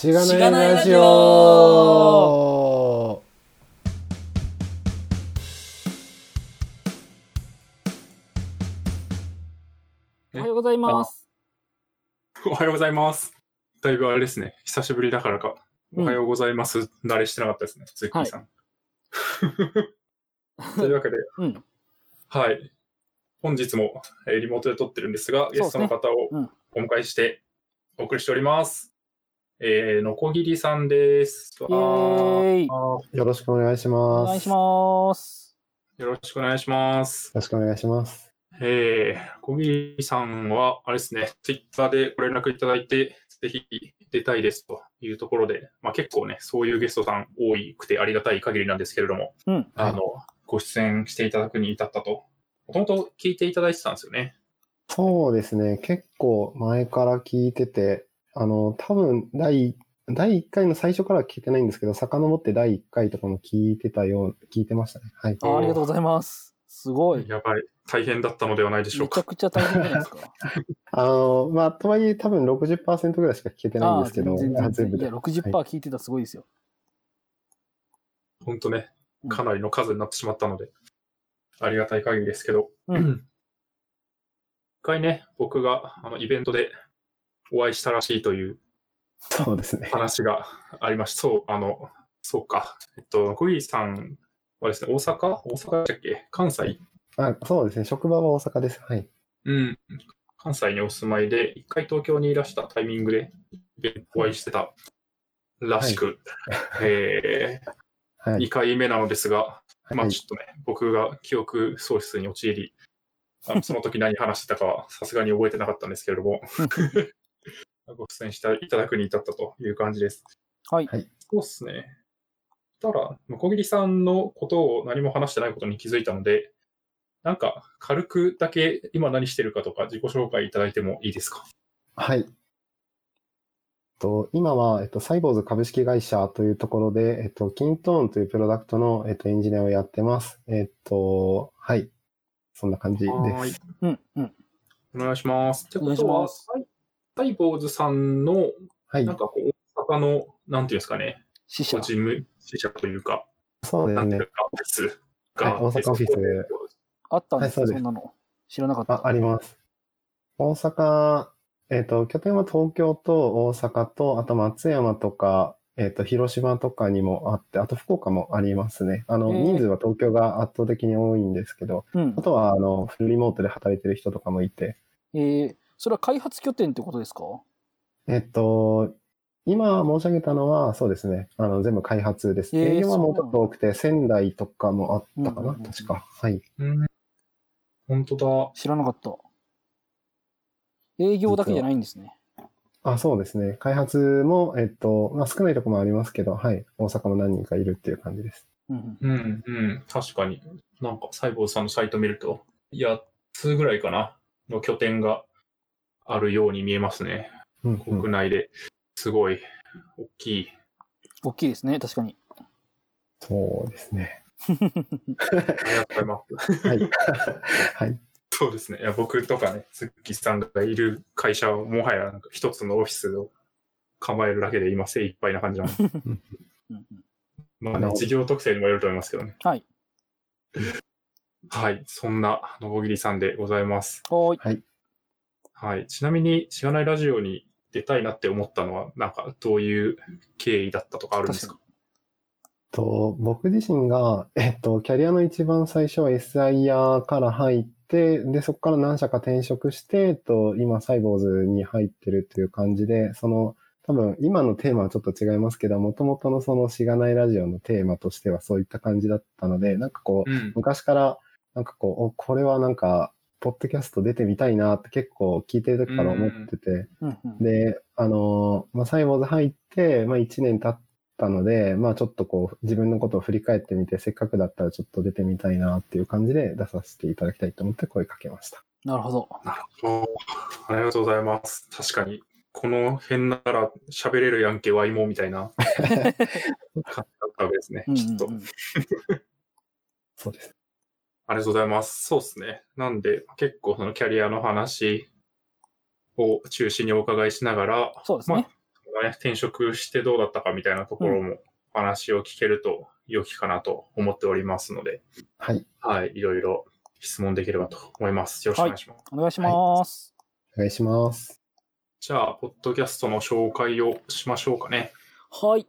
しがないラジオオおはようございます。おはようございます。だいぶあれですね。久しぶりだからか。うんおはようございます。慣れしてなかったですね。ツッキーさん。というわけで、うん。はい。本日もえーリモートで撮ってるんですが、ゲストの方をうんお迎えしてお送りしております。えー、のこぎりさんです。あーよろしくお願いしおます。願いします。よろしくお願いします。よろしくお願いします。えー、こぎりさんは、あれですね、ツイッターでご連絡いただいて、ぜひ出たいですというところで、まあ結構ね、そういうゲストさん多くてありがたい限りなんですけれども、うん。あの、ご出演していただくに至ったと。もともと聞いていただいてたんですよね。そうですね。結構前から聞いてて、あの、多分第、第1回の最初からは聞いてないんですけど、遡って第1回とかも聞いてたよう、聞いてましたね。はい。あありがとうございます。すごい。めやばい。大変だったのではないでしょうか。ちゃくちゃ大変じゃないですか。あの、まあ、とはいえ多分60%ぐらいしか聞けてないんですけど、全然あ全部で。いや、60%聞いてたらすごいですよ。本当ねう、んかなりの数になってしまったので、ありがたい限りですけど。うん 一回ね、僕があのイベントでお会いしたらしいというそうですね。話がありました。そう、あの、そうか。えっと、小木さんはですね、大阪？大阪だっけ？関西？あそうですね。職場は大阪です。はい。うん。関西にお住まいで、一回東京にいらしたタイミングでお会いしてたらしく、えー、2はい。回目なのですが、まはいあちょっとね、僕が記憶喪失に陥り、あのその時何話してたかはさすがに覚えてなかったんですけれども、ご出演していただくに至ったという感じです。はい。そうっすね。ただ、向こぎりさんのことを何も話してないことに気づいたので、なんか軽くだけ今何してるかとか自己紹介いただいてもいいですか？はい。と、今は、えっと、サイボーズ株式会社というところで、えっと、キントーンというプロダクトの、えっと、エンジニアをやってます。えっと、はい。そんな感じではーいす。うん。うん。お願いします。ってお願いしことは、ますサイサイボーズさんの、はいなん。かこう、大阪の、なんていうんですかね、死者。事務支社というか、そうですねなんていう。か、オフィスが、はい大阪オフィスあったんですか、はいそんなの。知らなかった。あ、あります。大阪、えっと、拠点は東京と大阪と、あと松山とか、えっと、広島とかにもあって、あと福岡もありますね。あの、人数は東京が圧倒的に多いんですけど、うんあ。とは、あの、フルリモートで働いてる人とかもいて、えー、それは開発拠点ってことですか？えっと、今申し上げたのは、そうですね。あの、全部開発です。営業はもうちょっと多くて、仙台とかもあったかな、うんうんうんうん確か。はい。うん。本当だ。知らなかった。営業だけじゃないんですね。あ、そうですね。開発も、えっと、まあ、少ないところもありますけど、はい。大阪も何人かいるっていう感じです。うんうん、うん、確かに。なんか、サイボーズさんのサイト見ると、8つぐらいかな、の拠点があるように見えますね。うん、うん国内で。すごい、大きい。大きいですね、確かに。そうですね。ありがとうございます。はい。はい。そうですね。いや僕とかね、ツッキーさんがいる会社は、もはやなんか一つのオフィスを構えるだけで今精一杯な感じなので、うんうん まあね、事業特性にもよると思いますけどね。はい。はい。そんな、のこぎりさんでございます。はーい。はい。はい。ちなみに、しがないラジオに出たいなって思ったのは、なんか、どういう経緯だったとかあるんですか？と、僕自身が、えっと、キャリアの一番最初は SIR から入って、で、そこから何社か転職して、えっと、今、サイボーズに入ってるという感じで、その、多分、今のテーマはちょっと違いますけど、もともとのそのしがないラジオのテーマとしてはそういった感じだったので、なんかこう、うん。昔から、なんかこう、おこれはなんか、ポッドキャスト出てみたいなって結構聞いてる時から思ってて、うんうんで、あのーまあ、サイボーズ入って、まあ、1年経ったので、まあ、ちょっとこう、自分のことを振り返ってみて、せっかくだったらちょっと出てみたいなっていう感じで出させていただきたいと思って声かけました。なるほど。なるほど。ありがとうございます。確かに、この辺なら喋れるやんけ、ワイモみたいな 感じだったわけですね。きっと。う ん そうです。ありがとうございます。そうですね。なんで、結構そのキャリアの話を中心にお伺いしながら、そうですね。まあ、転職してどうだったかみたいなところもお話を聞けると良きかなと思っておりますので、はい。はい、いろいろ質問できればと思います。よろしくお願いします。お願いします。お願いします。じゃあ、ポッドキャストの紹介をしましょうかね。はい。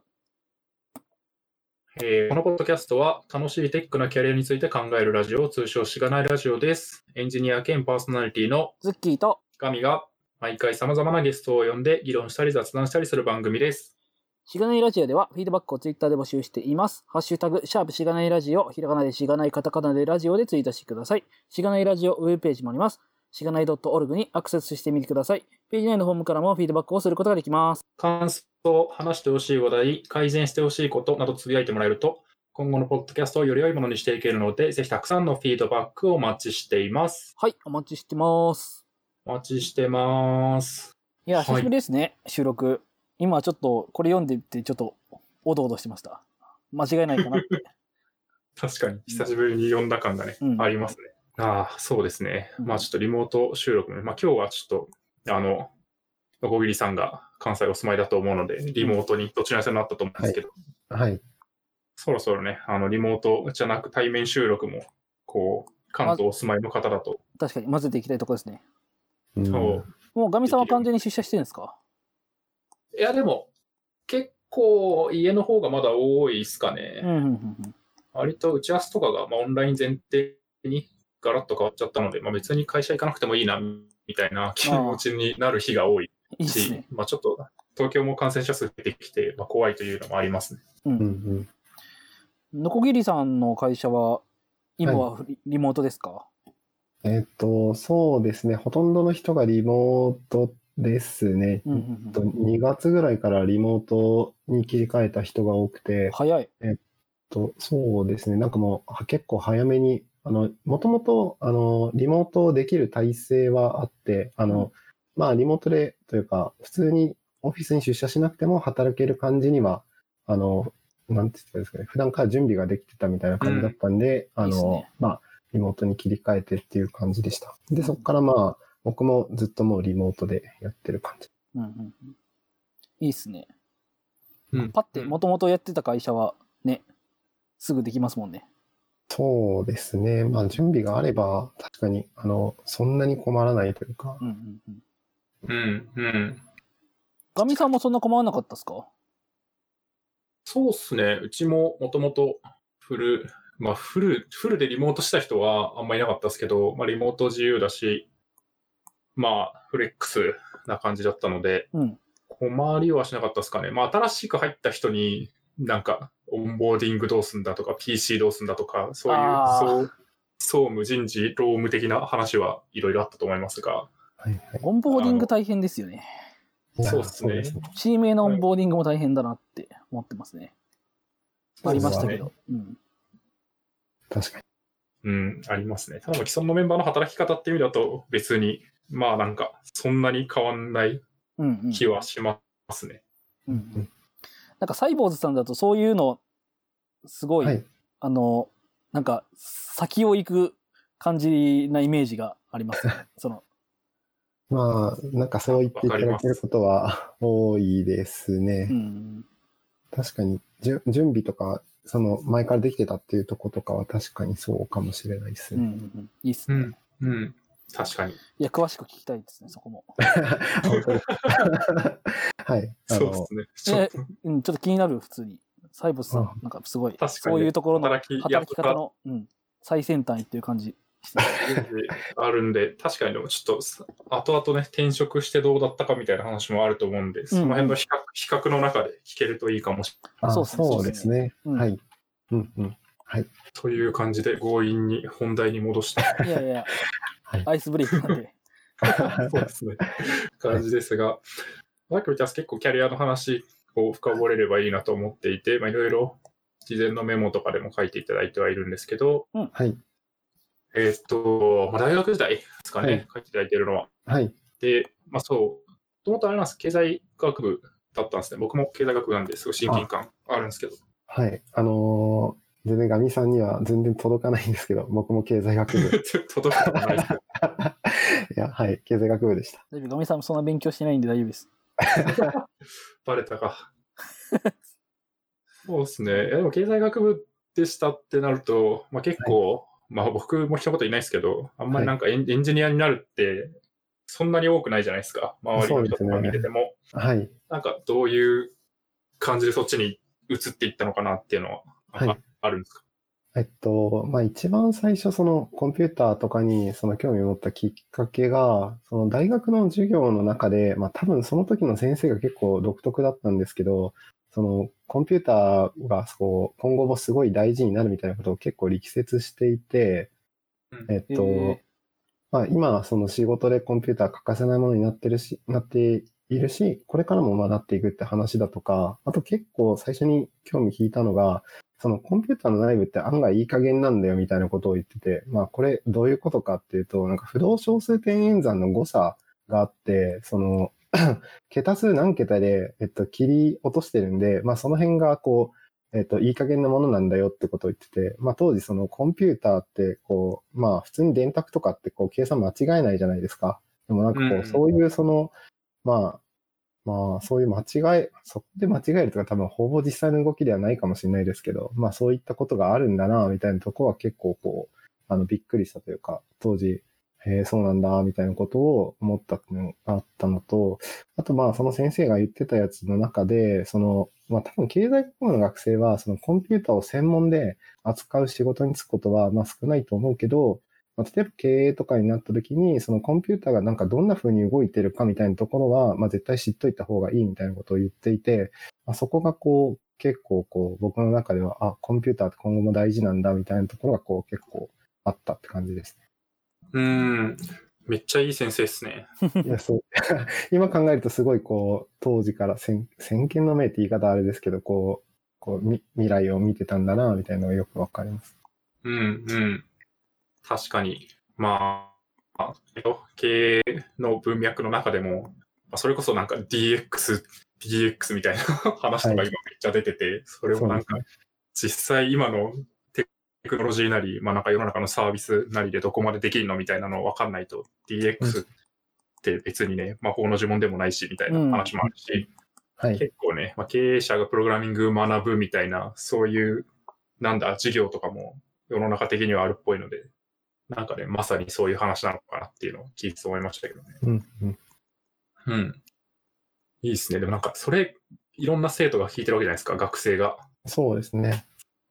えーこのポッドキャストは楽しいテックなキャリアについて考えるラジオ、通称しがないラジオです。エンジニア兼パーソナリティのズッキーと、神が毎回様々なゲストを呼んで議論したり雑談したりする番組です。しがないラジオではフィードバックをツイッターで募集しています。ハッシュタグ、シャープしがないラジオ、ひらがなでしがないカタカナでラジオでツイートしてください。しがないラジオウェブページもあります。しがない .org にアクセスしてみてください。ページ内のホームからもフィードバックをすることができます。感想、話してほしい話題、改善してほしいことなどつぶやいてもらえると、今後のポッドキャストをより良いものにしていけるので、ぜひたくさんのフィードバックをお待ちしています。はい、お待ちしてます。お待ちしてます。いや、はい久しぶりですね、収録。今ちょっと、これ読んでて、ちょっと、おどおどしてました。間違いないかなって。確かに、久しぶりに読んだ感がね、うんありますね。ああ、そうですね。うんまあちょっとリモート収録ね。まあ今日はちょっと、あの、小桐さんが関西お住まいだと思うので、リモートにどちらにせよなったと思うんですけど、はい。そろそろね、あの、リモートじゃなく対面収録も、こう、関東お住まいの方だと、確かに混ぜていきたいところですね。うんそうもうガミさんは完全に出社してるんですか？いや、でも、結構家の方がまだ多いですかね。うん、うん、うんうん。割と打ち合わせとかが、まあ、オンライン前提にガラッと変わっちゃったので、まあ、別に会社行かなくてもいいな、みたいな気持ちになる日が多いいいですし、ね。まあ、ちょっと東京も感染者数出てきて、まあ、怖いというのもありますね。うんうんうんのこぎりさんの会社は、今はリリモートですか、えっと、そうですね。ほとんどの人がリモートですね。うんうんえっと2月ぐらいからリモートに切り替えた人が多くて、早い。とそうですね。なんかもうは結構早めに、あの、もともと、あの、リモートできる体制はあって、あの、うんまあ、リモートでというか、普通にオフィスに出社しなくても働ける感じには、あの、なんて言ったらいいですかね。普段から準備ができてたみたいな感じだったんで、あの、いいねまあ、リモートに切り替えてっていう感じでした。で、そこからまあ、僕もずっともうリモートでやってる感じ。うんうんうん、いいっすね。うんパって、もともとやってた会社は、ね、すぐできますもんね。そうですね。まあ、準備があれば、確かに、あの、そんなに困らないというか、うんうんうん。うん、うん。ガミさんもそんな困らなかったですか？そうっすね。うちももともとフル、まあフル、フルでリモートした人はあんまりいなかったですけど、まあリモート自由だし、まあフレックスな感じだったので、うん。困りはしなかったですかね。まあ新しく入った人になんかオンボーディングどうすんだとか、PC どうすんだとか、そういうそう総務人事、労務的な話はいろいろあったと思いますが、はいはい。オンボーディング大変ですよね。そうっすねチームへのオンボーディングも大変だなって思ってますね。ありましたけど。うん。確かに。うん、ありますね。ただ、既存のメンバーの働き方っていう意味だと、別に、まあなんか、そんなに変わんない。気はしますね。うんうんなんかサイボウズさんだとそういうの、すごい、はい。あの、なんか先を行く感じなイメージがありますね。その、まあ、なんかそう言っていただけることは多いですね。うん。確かに、じゅ準備とか、その前からできてたっていうとことかは確かにそうかもしれないですうんうんね。うん。いいっすね。うん。うん。確かに。いや、詳しく聞きたいですね、そこも。はい。そうで、すね。ちょっとうん、ちょっと気になる、普通に。サイボーズさうんん、なんかすごい、そういうところの働き働き方の、うん、最先端っていう感じ。あるんで、確かにでもちょっと、後々ね、転職してどうだったかみたいな話もあると思うんで、その辺の比較比較の中で聞けるといいかもしれない。あそうですねはい。うんうん。という感じで強引に本題に戻した。いやいやはい、アイスブレイクなんで。そうですね。感じですが、さっき言った結構キャリアの話を深掘れればいいなと思っていて、まあ、いろいろ事前のメモとかでも書いていただいてはいるんですけど、はい。えーっと、まあ、大学時代ですかね、書いていただいているのは。はい。で、まあそう、もともとあれなんです、経済学部だったんですね。僕も経済学部なんですごい親近感あるんですけど。はい。あのー全然ガミさんには全然届かないんですけど、僕も経済学部。届くことないですけど。いや、はい。経済学部でした。大丈夫、ガミさんもそんな勉強してないんで大丈夫です。バレたか。そうですね。いやでも経済学部でしたってなると、まあ、結構、まあ僕も一言いないですけど、あんまりなんかエン,、ジニアになるって、そんなに多くないじゃないですか。周りの人とか見てても。はい。なんかどういう感じでそっちに移っていったのかなっていうのは、はいああるんですか？えっと、まあ一番最初そのコンピューターとかにその興味を持ったきっかけが、その大学の授業の中で、まあ多分その時の先生が結構独特だったんですけど、そのコンピューターがそう今後もすごい大事になるみたいなことを結構力説していて、うん。えっと、まあ今はその仕事でコンピューター欠かせないものになってるし、なっているし、これからもまあなっていくって話だとか、あと結構最初に興味引いたのが、そのコンピューターの内部って案外いい加減なんだよみたいなことを言ってて、まあこれどういうことかっていうと、なんか不動小数点演算の誤差があって、その 桁数何桁で、えっと、切り落としてるんで、まあその辺がこう、えっと、いい加減なものなんだよってことを言ってて、まあ当時そのコンピューターってこう、まあ普通に電卓とかってこう計算間違えないじゃないですか。でもなんかこう、うんそういうその、まあ、まあそういう間違え、そこで間違えるとか多分ほぼ実際の動きではないかもしれないですけど、まあそういったことがあるんだな、みたいなところは結構こう、あのびっくりしたというか、当時、へえ、そうなんだ、みたいなことを思ったのがあったのと、あとまあその先生が言ってたやつの中で、その、まあ多分経済学部の学生はそのコンピューターを専門で扱う仕事に就くことはまあ少ないと思うけど、まあ、例えば経営とかになった時に、そのコンピューターがなんかどんな風に動いてるかみたいなところは、まあ絶対知っといた方がいいみたいなことを言っていて、まあ、そこがこう結構こう僕の中では、あ、コンピューターって今後も大事なんだみたいなところがこう結構あったって感じですね。うーん。めっちゃいい先生ですね。ね。いや、そう。今考えるとすごいこう、当時から先先見の明って言い方あれですけど、こう、こうみ未来を見てたんだな、みたいなのがよくわかります。うん、うん。確かに。まあ、経営の文脈の中でも、まあそれこそなんか DX、DX みたいな話とか今めっちゃ出てて、それもなんか実際今のテクノロジーなり、まあなんか世の中のサービスなりでどこまでできるのみたいなの分かんないと、DX って別にね、魔法の呪文でもないし、みたいな話もあるし、はい。結構ね、まあ、経営者がプログラミング学ぶみたいな、そういう、なんだ、授業とかも世の中的にはあるっぽいので、なんかね、まさにそういう話なのかなっていうのを聞いて思いましたけどね。うん、うん。うん。いいですね。でもなんか、それ、いろんな生徒が聞いてるわけじゃないですか、学生が。そうですね。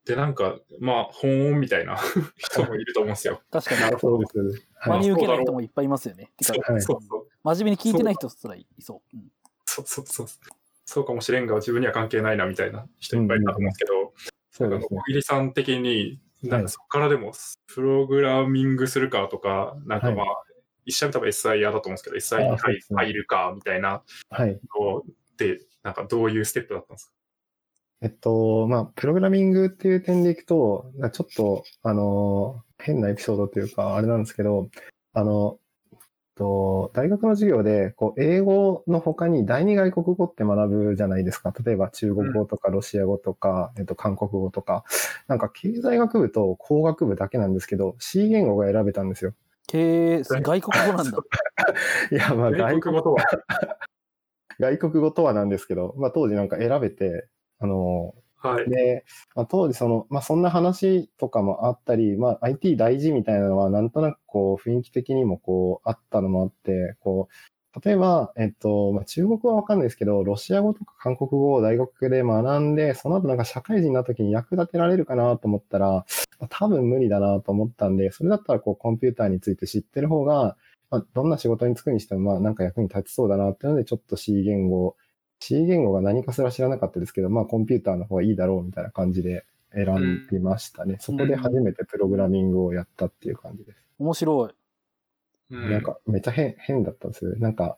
で、なんか、まあ、本音みたいな 人もいると思うんですよ。確かに。なるほどそうで。す。真はい。に受けない人もいっぱいいますよね。てかそうはいそうそう。真面目に聞いてない人すらいそう。うんそうそうそう。そうかもしれんが、自分には関係ないな、みたいな人いっぱいいたと思うんですけど、そうですね小。桐さん的に、なんはいかそこからでも、プログラミングするかとか、なんかまあ、一社目多分 SIR だと思うんですけど、SIR に入るかみたいなはい。ので、なんかどういうステップだったんですか？えっと、まあ、プログラミングっていう点でいくと、ちょっと、あの、変なエピソードというか、あれなんですけど、あの、えっと、大学の授業で、こう、英語の他に第二外国語って学ぶじゃないですか。例えば中国語とかロシア語とか、えっと、韓国語とか。なんか、経済学部と工学部だけなんですけど、C 言語が選べたんですよ。経営、外国語なんだ。いや、まあ、外国語とは？外国語とはなんですけど、まあ、当時なんか選べて、あの、はい。で、まあ、当時その、まあ、そんな話とかもあったり、まあ、IT 大事みたいなのは、なんとなくこう、雰囲気的にもこう、あったのもあって、こう、例えば、えっと、まあ、中国語はわかんないですけど、ロシア語とか韓国語を大学で学んで、その後なんか社会人になった時に役立てられるかなと思ったら、まあ多分無理だなと思ったんで、それだったらこう、コンピューターについて知ってる方が、まあ、どんな仕事に就くにしても、まあ、なんか役に立ちそうだなっていうので、ちょっと C 言語 C 言語が何かすら知らなかったですけど、まあコンピューターの方がいいだろうみたいな感じで選びましたね。そこで初めてプログラミングをやったっていう感じです。面白い。うんなんかめっちゃ変、変だったんですよ。なんか、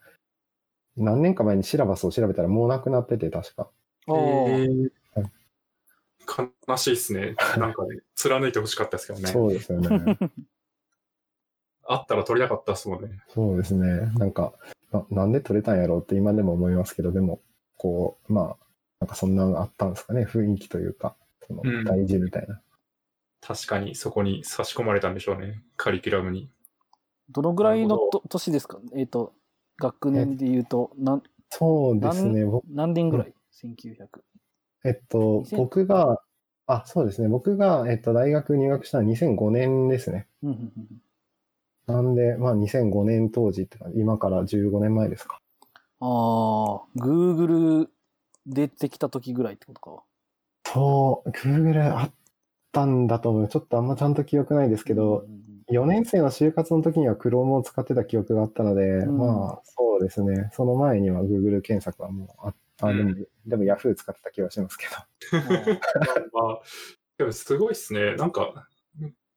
何年か前にシラバスを調べたらもうなくなってて、確か。あーえーはい悲しいですね。なんかね、貫いてほしかったですけどね。そうですよね。あったら取りたかったですもんね。そうですね。なんかな、なんで取れたんやろうって今でも思いますけど、でも、こう、まあ、なんかそんなのあったんですかね。雰囲気というか、そのうん大事みたいな。確かにそこに差し込まれたんでしょうね。カリキュラムに。どのぐらいの年ですか？えっ、と、学年で言うと、なんそうですね。僕何年ぐらい ?1900。えっと、2000僕が、あ、そうですね。僕が、えっと、大学入学したのは2005年ですね。うんうんうんなんで、まあ2005年当時ってか、今から15年前ですか。ああ、Google 出てきた時ぐらいってことか。そう、Google あったんだと思う。ちょっとあんまちゃんと記憶ないですけどう、ん4年生の就活の時には Chrome を使ってた記憶があったので、うんまあそうですね。その前には Google 検索はもうあった。でも、でも Yahoo 使ってた気がしますけど。うんうんまあ、でもすごいっすね。なんか、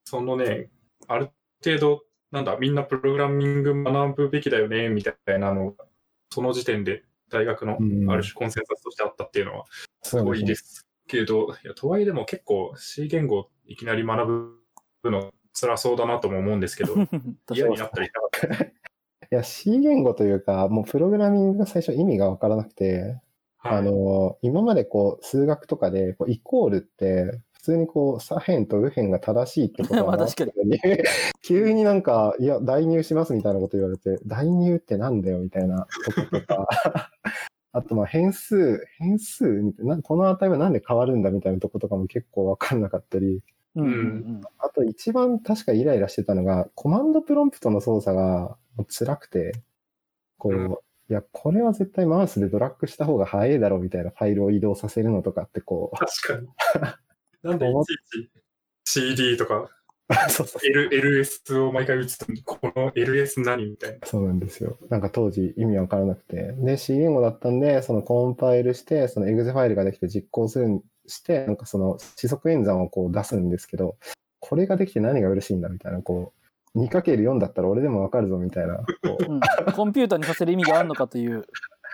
そのね、ある程度、なんだ、みんなプログラミング学ぶべきだよね、みたいなのが、その時点で大学のうん。ある種コンセンサスとしてあったっていうのは、すすごいですけど、いやとはいえでも結構 C 言語いきなり学ぶの辛そうだなとも思うんですけど、嫌になったりしなかった？いや、C 言語というか、もうプログラミングが最初意味がわからなくて、はい。あの、今までこう、数学とかで、こうイコールって、普通にこう、左辺と右辺が正しいってこと まあは確かに。に。急になんか、いや、代入しますみたいなこと言われて、代入ってなんだよみたいなこととか、あとまあ変数、変数みたいな、この値はなんで変わるんだみたいなとことかも結構わかんなかったり、うんうんあと一番確かイライラしてたのが、コマンドプロンプトの操作が辛くて、こう、うん。いや、これは絶対マウスでドラッグした方が早いだろうみたいなファイルを移動させるのとかってこう、確かに。なんでいちいち CD とか そうそう L LS を毎回打つと、この LS 何みたいな。そうなんですよ。なんか当時意味わからなくて。で、C 言語だったんで、そのコンパイルして、その exe ファイルができて実行するんして、なんかその四則演算をこう出すんですけど、これができて何が嬉しいんだみたいな、こう、2×4 だったら俺でもわかるぞみたいな、こう、うんコンピューターにさせる意味があるのかという。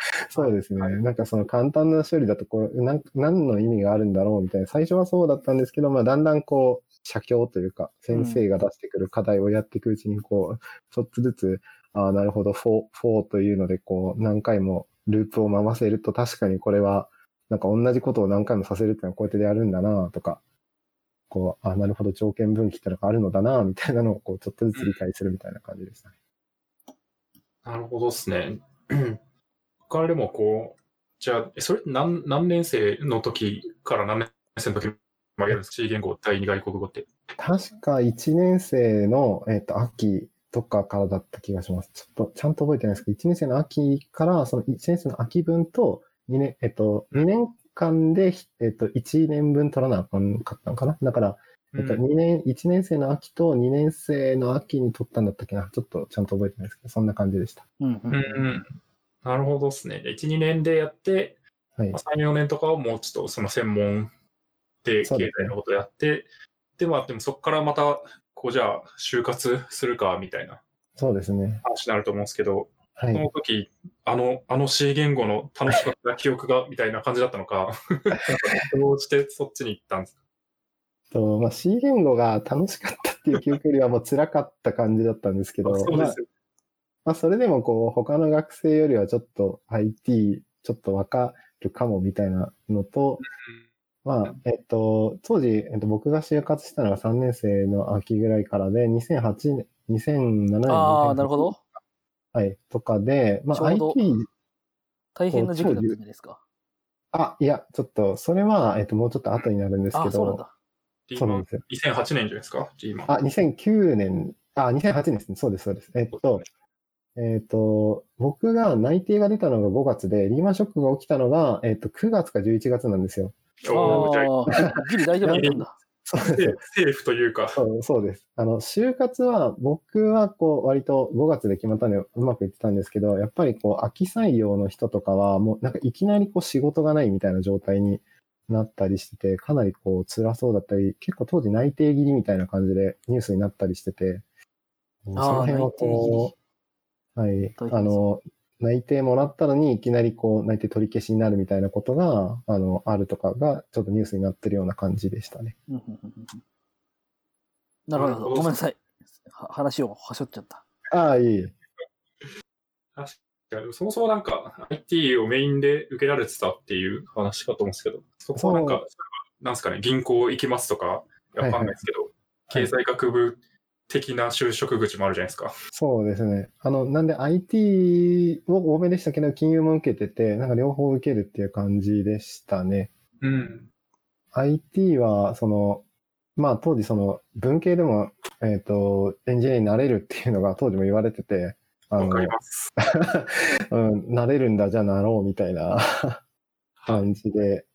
そうですね。なんかその簡単な処理だとこう、なん何の意味があるんだろうみたいな、最初はそうだったんですけど、まあだんだんこう、写経というか、先生が出してくる課題をやっていくうちに、こう、ちょっとずつ、ああ、なるほど、フォー、フォーというので、こう、何回もループを回せると、確かにこれは、なんか同じことを何回もさせるっていうのはこうやってやるんだなとか、こう、ああ、なるほど、条件分岐ってのがあるのだなみたいなのを、こう、ちょっとずつ理解するみたいな感じでしたね。なるほどですね。他でもこう、じゃあ、えそれって何何年生の時から何年生の時までやるんですか ?C 言語第二外国語って。確か1年生の、えっと、秋とかからだった気がします。ちょっと、ちゃんと覚えてないですけど、1年生の秋から、その1年生の秋分と、2年、えっと、2年間で、えっと、1年分取らなあかんかったのかな？だから、えっと、うん2年、1年生の秋と2年生の秋に取ったんだったっけなちょっとちゃんと覚えてないですけど、そんな感じでした。うんううんんうん。なるほどですね。1、2年でやって、はいまあ。3、4年とかはもうちょっとその専門で経済のことやって、でも、でもそこからまた、こうじゃあ、就活するかみたいなそうですね。話になると思うんですけど、はいそ。の時、あの、あの C 言語の楽しかった記憶が、みたいな感じだったのか、どうしてそっちに行ったんですか？と、まあ、C 言語が楽しかったっていう記憶よりはもう辛かった感じだったんですけど、まあそうですよ。まあ、それでもこう、他の学生よりはちょっと IT、ちょっとわかるかもみたいなのと、まあ、えっと、当時、えっと、僕が就活したのが3年生の秋ぐらいからで、2008年、2007年。ああ、なるほど。はい、とかで、まあ、IT、大変な時期だったんじゃないですか。あ、いや、ちょっと、それは、えっと、もうちょっと後になるんですけああ、そうなんど、だ。そうなんですよ。2008年じゃないですか ?G マン。あ、2009年、あ、2008年ですね。そうです、そうです。えっと、えっと、僕が内定が出たのが5月で、リーマンショックが起きたのが、えっと、9月か11月なんですよ。あああ、ギリ大丈夫だったんだ。そうですセーフというか、そうそうです。あの、就活は、僕はこう、割と5月で決まったんでうまくいってたんですけど、やっぱりこう、秋採用の人とかは、もうなんかいきなりこう、仕事がないみたいな状態になったりしてて、かなりこう、辛そうだったり、結構当時内定切りみたいな感じでニュースになったりしてて、そのああ、辺はこ。う、はいあの、内定もらったのにいきなりこう、内定取り消しになるみたいなことが、あの、あるとかが、ちょっとニュースになってるような感じでしたね。うんうんうんうんなるほど。ごめんなさい。は話をはしょっちゃった。ああ、いい。確かにそもそもなんか IT をメインで受けられてたっていう話かと思うんですけど、そこはなんか、なんですかね、銀行行きますとか、わかんないですけど、経済学部的な就職口もあるじゃないですか。そうですね。あの、なんで IT を多めでしたけど、金融も受けてて、なんか両方受けるっていう感じでしたね。うん。IT は、その、まあ当時その文系でも、えっ、と、エンジニアになれるっていうのが当時も言われてて、あのわか、ります。うん、なれるんだ、じゃあなろうみたいな感じで、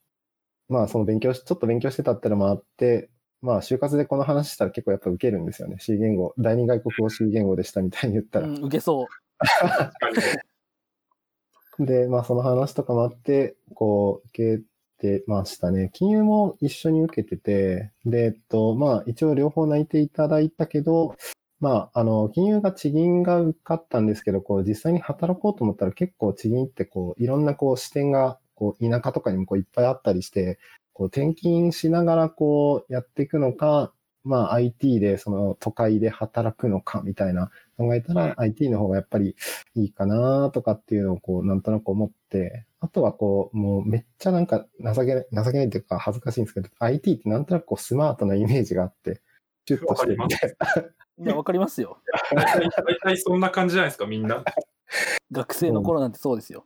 まあその勉強し、ちょっと勉強してたってのもあって、まあ就活でこの話したら結構やっぱ受けるんですよね。C 言語、第二外国語 C 言語でしたみたいに言ったら。うん、受けそう。で、まあその話とかもあって、こう、受けてましたね。金融も一緒に受けてて、で、えっと、まあ一応両方内定いただいたけど、まあ、あの、金融が地銀が受かったんですけど、こう、実際に働こうと思ったら結構地銀ってこう、いろんなこう視点が、こう、田舎とかにもこういっぱいあったりして、こう、転勤しながらこう、やっていくのか、まあ IT でその都会で働くのかみたいな考えたら IT の方がやっぱりいいかなとかっていうのをこうなんとなく思って、あとはこうもうめっちゃなんか情けない、情けないっていうか恥ずかしいんですけど、IT ってなんとなくこうスマートなイメージがあって、シュッとしてるみたいな。いや、わかりますよ。大体大体そんな感じじゃないですか、みんな。学生の頃なんてそうですよ。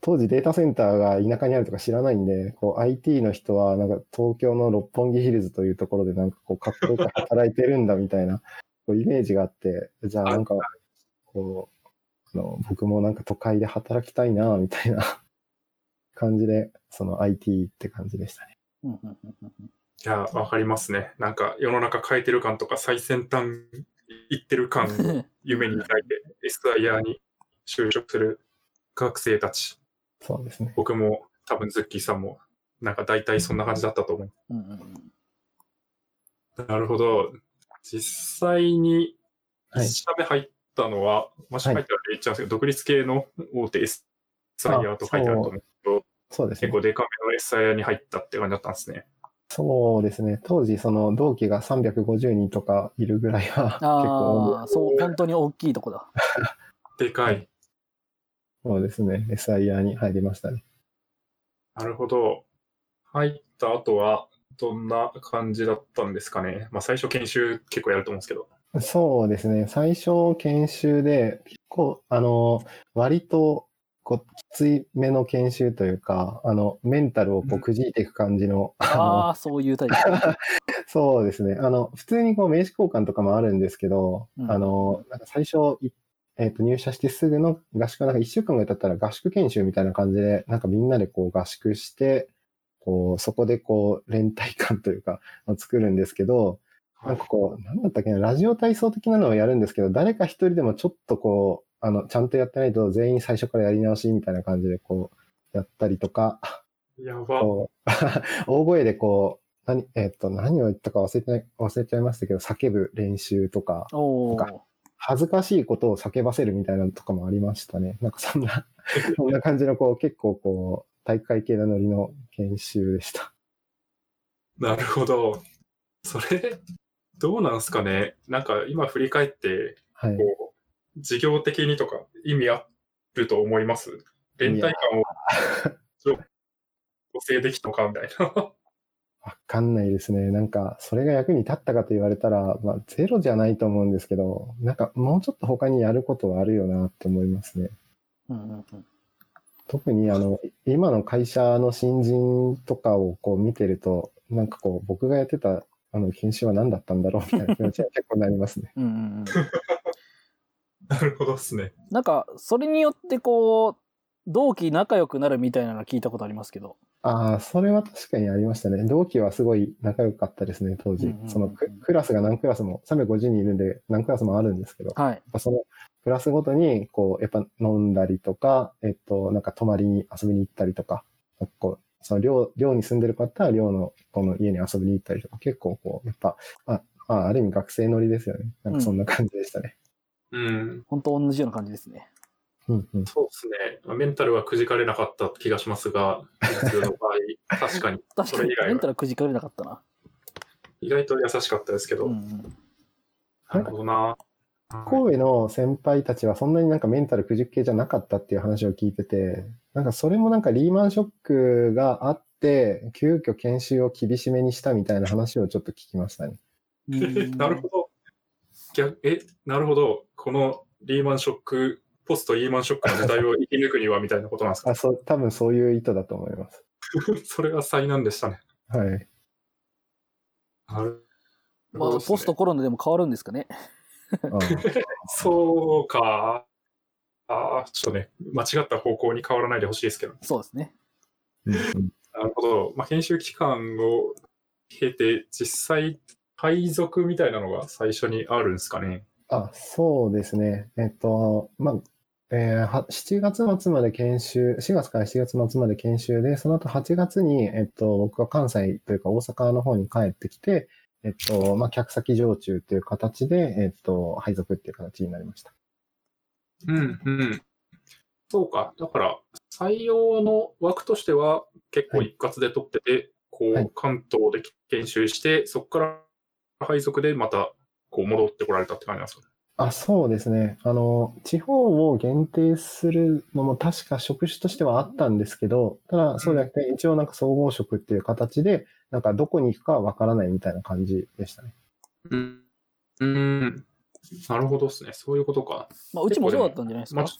当時データセンターが田舎にあるとか知らないんで、こう IT の人はなんか東京の六本木ヒルズというところでなんかこうかっこよく働いてるんだみたいなこうイメージがあって、じゃあなんかこう、あの僕もなんか都会で働きたいなみたいな感じで、その IT って感じでしたね。うんうんうんうんいや、わかりますね。なんか世の中変えてる感とか最先端行ってる感を 夢に抱いて SIR に就職する学生たち。そうですね。僕も多分ズッキーさんもなんか大体そんな感じだったと思う。うんうんうんなるほど。実際にはい1社目入ったのは、まあ、書いてある言っちゃうんですけど、独立系の大手 SIR と書いてあると思うけど、そうですね。結構デカめの SIR に入ったって感じだったんですね。そうですね。当時その同期が350人とかいるぐらいは結構ああ、そう、本当に大きいとこだ。でかい。そうですね。SIR に入りましたね。なるほど。入った後は、どんな感じだったんですかね。まあ、最初研修結構やると思うんですけど。そうですね。最初研修で、結構、あの、割と、こう、きついめの研修というか、あの、メンタルをこう、くじいていく感じの、あのああ、そういうタイプ。そうですね。あの、普通にこう名刺交換とかもあるんですけど、うんあの、なんか最初い、えっ、と、入社してすぐの合宿、なんか一週間ぐらい経ったら合宿研修みたいな感じで、なんかみんなでこう合宿して、こう、そこでこう、連帯感というか、を作るんですけど、なんかこう、なんだったっけな、ラジオ体操的なのをやるんですけど、誰か一人でもちょっとこう、あの、ちゃんとやってないと全員最初からやり直しみたいな感じでこう、やったりとか、やば。こう、大声でこう、何、えっ、と、何を言ったか忘れてない、忘れちゃいましたけど、叫ぶ練習とか、おお。か恥ずかしいことを叫ばせるみたいなのとかもありましたね。なんかそんな、そんな感じのこう、結構こう、大会系なノリの研修でした。なるほど。それ、どうなんですかね。なんか今振り返って、はい。こう、事業的にとか意味あると思います？連帯感を、ちょ補正できたのかみたいな。わかんないですね。なんか、それが役に立ったかと言われたら、まあ、ゼロじゃないと思うんですけど、なんか、もうちょっと他にやることはあるよなって思いますね。うんうんうん特にあの、今の会社の新人とかをこう見てると、なんかこう、僕がやってたあの研修は何だったんだろうみたいな 気持ちは結構なりますね。うんうんうん。なるほどですね。なんか、それによってこう、同期仲良くなるみたいなの聞いたことありますけど。ああ、それは確かにありましたね。同期はすごい仲良かったですね、当時うんうんう。んそのククラスが何クラスも、350人いるんで何クラスもあるんですけど、やっはい。ぱそのクラスごとに、こう、やっぱ飲んだりとか、えっと、なんか泊まりに遊びに行ったりとか、こう、その寮、寮に住んでる方は寮のこの家に遊びに行ったりとか、結構こう、やっぱ、あ、まあ、ある意味学生乗りですよね。なんかそんな感じでしたね。うん。本当同じような感じですね。うんうん。そうですね。メンタルはくじかれなかった気がしますが、普通の場合、確かに。確かにそれ以、外はメンタルくじかれなかったな。意外と優しかったですけど。うんうん。なるほどな。神戸の先輩たちはそんなになんかメンタルくじ系じゃなかったっていう話を聞いてて、なんかそれもなんかリーマンショックがあって、急遽研修を厳しめにしたみたいな話をちょっと聞きましたね。なるほど。逆え、なるほど。このリーマンショック、ポストリーマンショックの時代を生き抜くにはみたいなことなんですか？あ、そう、多分そういう意図だと思います。それは災難でしたね。はい。なるまあ、ポストコロナでも変わるんですかね？うん そうか。ああ、ちょっとね、間違った方向に変わらないでほしいですけど。そうですね。なるほど。まあ、研修期間を経て、実際、配属みたいなのが最初にあるんですかね？あ、そうですね。えっと、まあ、えーは7月末まで研修、4月から7月末まで研修で、その後8月に、えっと、僕は関西というか大阪の方に帰ってきて、えっと、まあ、客先常駐という形で、えっと、配属っていう形になりました。うん、うん。そうか。だから、採用の枠としては結構一括で取ってて、こう、はい関東で研修して、そこから配属でまた、こう、戻ってこられたって感じなんですかね。あ、そうですね。あの、地方を限定するのも確か職種としてはあったんですけど、ただそうじゃなくて、一応なんか総合職っていう形で、なんかどこに行くかわからないみたいな感じでしたね。うん。うん。なるほどですね。そういうことか。まあ、うちもそうだったんじゃないですか？まあ。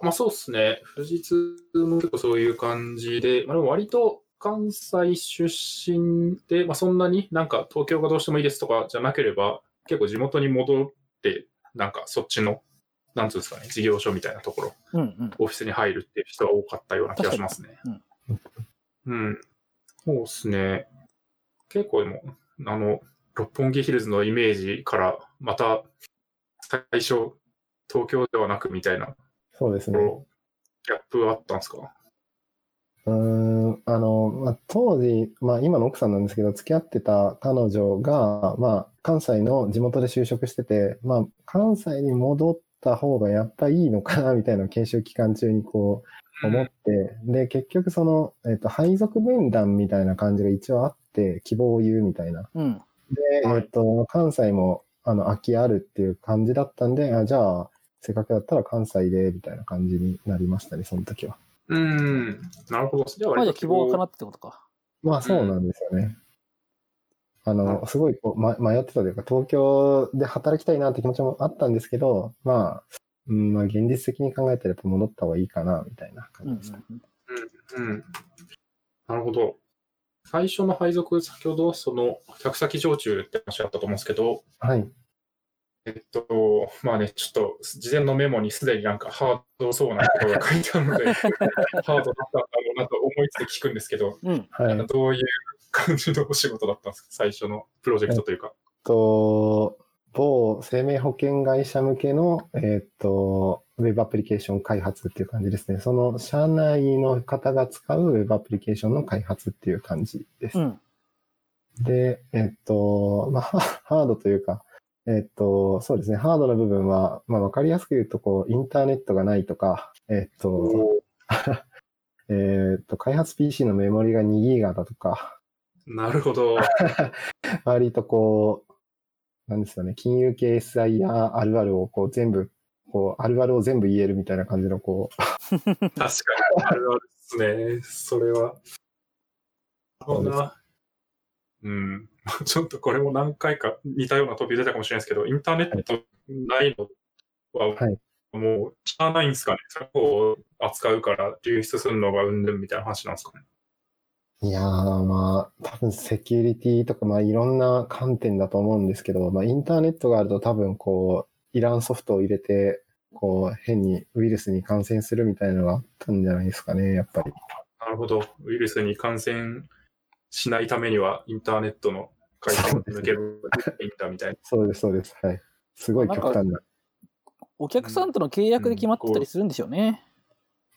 まあそうですね。富士通も結構そういう感じで、まあでも割と関西出身で、まあそんなになんか東京がどうしてもいいですとかじゃなければ、結構地元に戻って、なんかそっちの、なんつうんですかね、事業所みたいなところ、うんうん。オフィスに入るっていう人が多かったような気がしますね。うん。そうですね。結構でも、あの、六本木ヒルズのイメージから、また、最初、東京ではなくみたいなそうですね。ギャップはあったんですか？うーん、あの、まあ、当時、まあ、今の奥さんなんですけど、付き合ってた彼女が、まあ、関西の地元で就職してて、まあ、関西に戻った方がやっぱいいのかな、みたいな研修期間中にこう、思って、で、結局その、えっと、配属面談みたいな感じが一応あって、希望を言うみたいな。うん。で、はいえっと、関西も、あの、空きあるっていう感じだったんで、あ、じゃあ、せっかくだったら関西で、みたいな感じになりましたね、その時は。うん。なるほど。じゃあまあ、じゃあ割と希望かなってことか。まあそうなんですよね。あうの、すごいこう、ま、迷ってたというか、東京で働きたいなって気持ちもあったんですけど、まあ、うん、まあ現実的に考えたらやっぱ戻った方がいいかな、みたいなうんうん感じでした。うん。うん。なるほど。最初の配属、先ほど、その、客先常駐って話あったと思うんですけど、はい。えっと、まあね、ちょっと、事前のメモにすでになんかハードそうなことが書いてあるので、ハードだったんだろうなと思いつつ聞くんですけど、うん。はい。どういう感じのお仕事だったんですか？最初のプロジェクトというか。と、某生命保険会社向けの、えーっと、ウェブアプリケーション開発っていう感じですね。その社内の方が使うウェブアプリケーションの開発っていう感じです。うん。で、えっと、まあ、ハハードというか、えっと、そうですね、ハードな部分は、まあ、わかりやすく言うと、こう、インターネットがないとか、えっと、えっと、開発 PC のメモリが2ギガだとか、なるほど。割とこう、なんですかね、金融系 SI やあるあるをこう全部、こう、あるあるを全部言えるみたいな感じの、こう、確かに、あるあるですね。それは。そうな。うん。ちょっとこれも何回か似たようなトピック出たかもしれないですけど、インターネットないのは、はいもう、しゃあないんですかね？そこを扱うから流出するのがうんぬんみたいな話なんですかね？いやー、まあ、多分セキュリティとか、まあ、いろんな観点だと思うんですけど、まあ、インターネットがあると多分、こう、イランソフトを入れて、こう、変にウイルスに感染するみたいなのがあったんじゃないですかね、やっぱり。なるほど。ウイルスに感染しないためには、インターネットの回線を抜けるいいんだみたいな。そうです、そうです。はい。すごい極端な。お客さんとの契約で決まってたりするんでしょうね。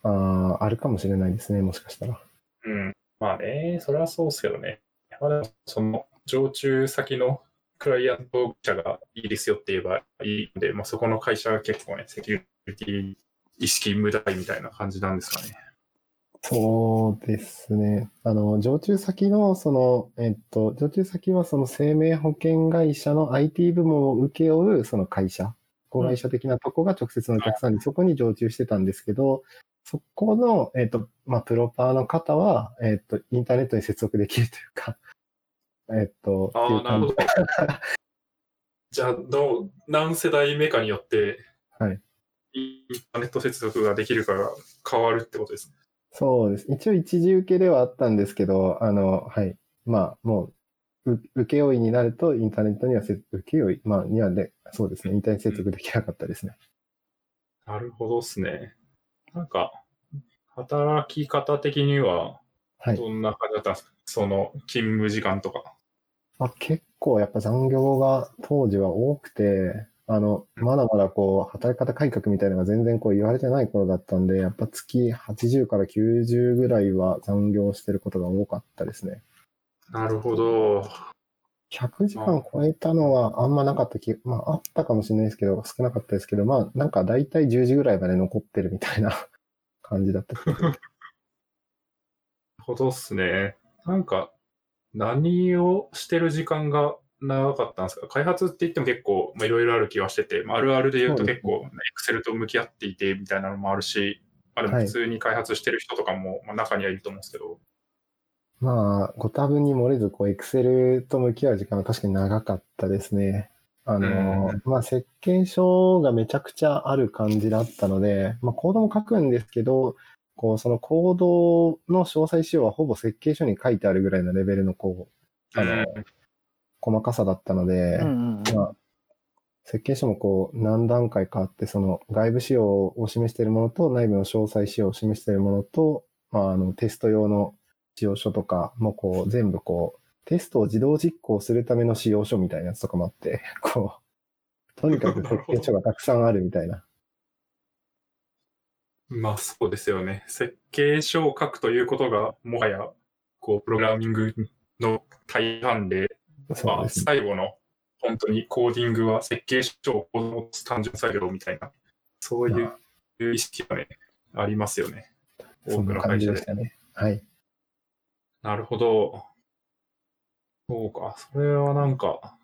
ああ、あるかもしれないですね、もしかしたら。うん。まあね、それはそうですけどね。まその、常駐先のクライアント社がいいですよって言えばいいので、まあそこの会社が結構ね、セキュリティ意識無駄みたいな感じなんですかね。そうですね。あの、常駐先の、その、えっと、常駐先はその生命保険会社の IT 部門を請け負うその会社、子会社的なとこが直接のお客さんにそこに常駐してたんですけど、そこの、えっと、まあ、プロパーの方は、えっと、インターネットに接続できるというか、えっと、ああ、なるほど。じゃあ、どう、何世代目かによって、はい。インターネット接続ができるかが変わるってことですね。そうです。一応一時受けではあったんですけど、あの、はい。まあ、もう、う請負になるとインターネットにはせ、請負、まあ、にはで、そうですね。インターネット接続できなかったですね。なるほどですね。なんか、働き方的には、はい。どんな感じだったんですか、その、勤務時間とか。まあ、結構やっぱ残業が当時は多くて、あの、まだまだこう、働き方改革みたいなのが全然こう言われてない頃だったんで、やっぱ月80から90ぐらいは残業してることが多かったですね。なるほど。100時間超えたのはあんまなかった気、まああったかもしれないですけど、少なかったですけど、まあなんか大体10時ぐらいまで残ってるみたいな 感じだった気がする。なるほどっすね。なんか、何をしてる時間が長かったんですか？開発って言っても結構、まあ、いろいろある気はしてて、まあ、あるあるで言うとそうですね。結構、Excel と向き合っていてみたいなのもあるし、まあ、でもはい。普通に開発してる人とかも、まあ、中にはいると思うんですけど、まあ、ご多分に漏れず、こう、エクセルと向き合う時間は確かに長かったですね。あの、まあ、設計書がめちゃくちゃある感じだったので、まあ、コードも書くんですけど、こう、そのコードの詳細仕様はほぼ設計書に書いてあるぐらいのレベルの、こう、あの、うん細かさだったので、うんうんうんまあ、設計書もこう何段階かあって、その外部仕様を示しているものと内部の詳細仕様を示しているものと、まあ、あのテスト用の仕様書とかもこう全部こうテストを自動実行するための仕様書みたいなやつとかもあって、こう、とにかく 設計書がたくさんあるみたいな。まあそうですよね。設計書を書くということが、もはや、こう、プログラミングの大半で、まあ。最後の、本当にコーディングは設計書をコードを単純作業みたいな、そういまう意識がね、ありますよね。多くの会社で。じでしたね。はい。なるほど。そうか。それはなんか、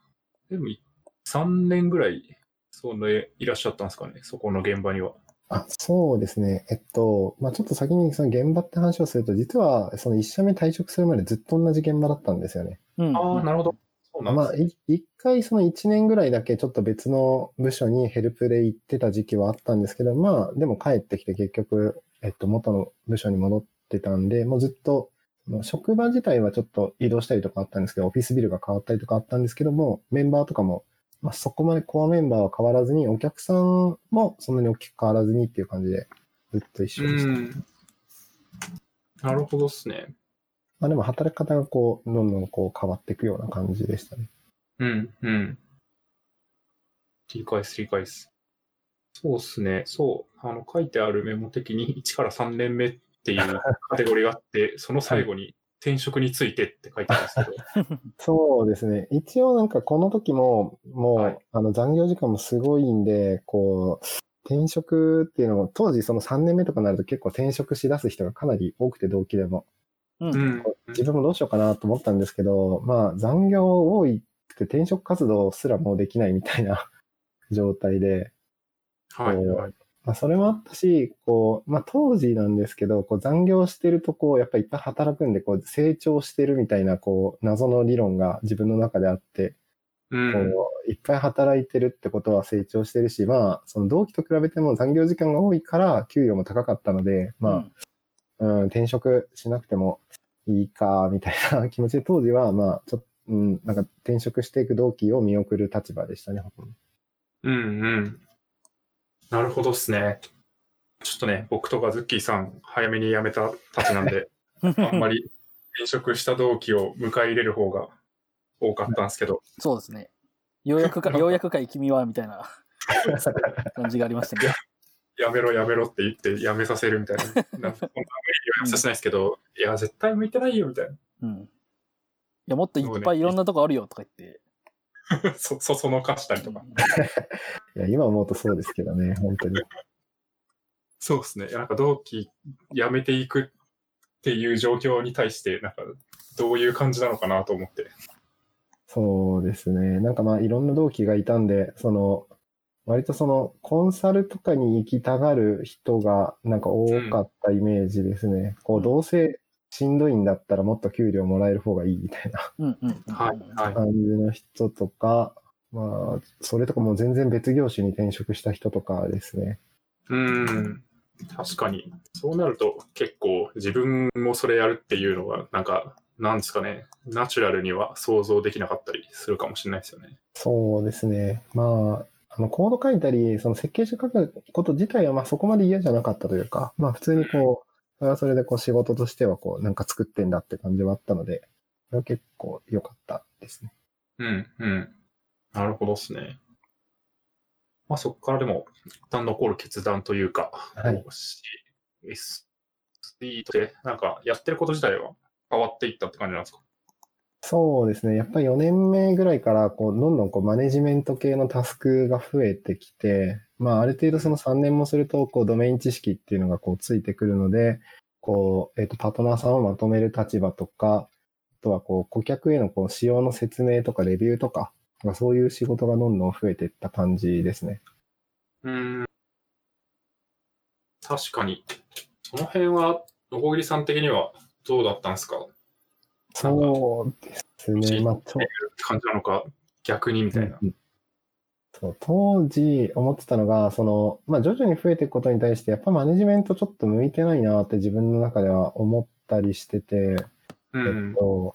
でもい3年ぐらい、そのいらっしゃったんですかね。そこの現場には。あ、そうですね。えっと、まあちょっと先にその現場って話をすると、実はその一社目退職するまでずっと同じ現場だったんですよね。うんああ、なるほど。まあ、一回その一年ぐらいだけちょっと別の部署にヘルプで行ってた時期はあったんですけど、まあ、でも帰ってきて結局、えっと、元の部署に戻ってたんで、もうずっと、職場自体はちょっと移動したりとかあったんですけど、オフィスビルが変わったりとかあったんですけども、メンバーとかも、まあ、そこまでコアメンバーは変わらずに、お客さんもそんなに大きく変わらずにっていう感じで、ずっと一緒でした。うん。なるほどっすね。まあでも働き方がこう、どんどんこう変わっていくような感じでしたね。うん、うん。理解です、理解です。そうっすね。そう。あの、書いてあるメモ的に1から3年目っていう カテゴリーがあって、その最後に転職についてって書いてあるんですけど。そうですね。一応なんかこの時も、もう、はいあの残業時間もすごいんで、こう、転職っていうのも、当時その3年目とかになると結構転職しだす人がかなり多くて同期でも、うんうん。自分もどうしようかなと思ったんですけど、まあ残業多いくて転職活動すらもうできないみたいな 状態で、はい、こうはい。まあ、それもあったし、こう、まあ、当時なんですけど、こう、残業してると、こう、やっぱりいっぱい働くんで、こう、成長してるみたいな、こう、謎の理論が自分の中であって、うん。こう、いっぱい働いてるってことは成長してるし、まあ、その同期と比べても残業時間が多いから、給与も高かったので、まあ、うん、転職しなくてもいいか、みたいな気持ちで、当時は、まあ、ちょっと、うん、なんか転職していく同期を見送る立場でしたね。うんうん。なるほどっすね。ちょっとね、僕とかズッキーさん、早めに辞めたたちなんで、う んあんまり転職した同期を迎え入れる方が多かったんですけど、そうですね。ようやくか、ようやくかい君は、みたいな 感じがありましたね。やめろやめろって言ってやめさせるみたいな。なんかそんな無理はさせないですけど、いや、絶対向いてないよみたいうん。いや、もっといっぱいいろんなとこあるよとか言って。な。そ、そそのかしたりとか。いや、今思うとそうですけどね、本当に。そうですね。いやなんか同期辞めていくっていう状況に対して、なんかどういう感じなのかなと思って。そうですね。なんかまあいろんな同期がいたんで、その、割とそのコンサルとかに行きたがる人がなんか多かったイメージですね。こううんどうせしんどいんだったらもっと給料もらえる方がいいみたいな。感じの人とか、まあ、それとかもう全然別業種に転職した人とかですね。うん。確かに。そうなると結構自分もそれやるっていうのが、なんか、なんですかね、ナチュラルには想像できなかったりするかもしれないですよね。そうですね。まあ、あの、コード書いたり、その設計書書くこと自体は、まあそこまで嫌じゃなかったというか、まあ普通にこう、それはそれでこう仕事としてはこう、なんか作ってんだって感じはあったので、それは結構良かったですね。うん、うん。なるほどですね。まあそこからでも、一旦残る決断というか、はい。SD として、なんかやってること自体は変わっていったって感じなんですか？そうですね。やっぱり4年目ぐらいから、こう、どんどんこう、マネジメント系のタスクが増えてきて、まあ、ある程度その3年もすると、こう、ドメイン知識っていうのがこう、ついてくるので、こう、えっ、と、パートナーさんをまとめる立場とか、あとはこう、顧客へのこう、仕様の説明とかレビューとか、まあそういう仕事がどんどん増えていった感じですね。うん。確かに。その辺は、のこぎりさん的にはどうだったんですか？そうですね。まあ、ちょ感じなのか、逆にみたいな。うんそう当時思ってたのが、その、まあ、徐々に増えていくことに対して、やっぱマネジメントちょっと向いてないなって自分の中では思ったりしてて、うえんっ。と、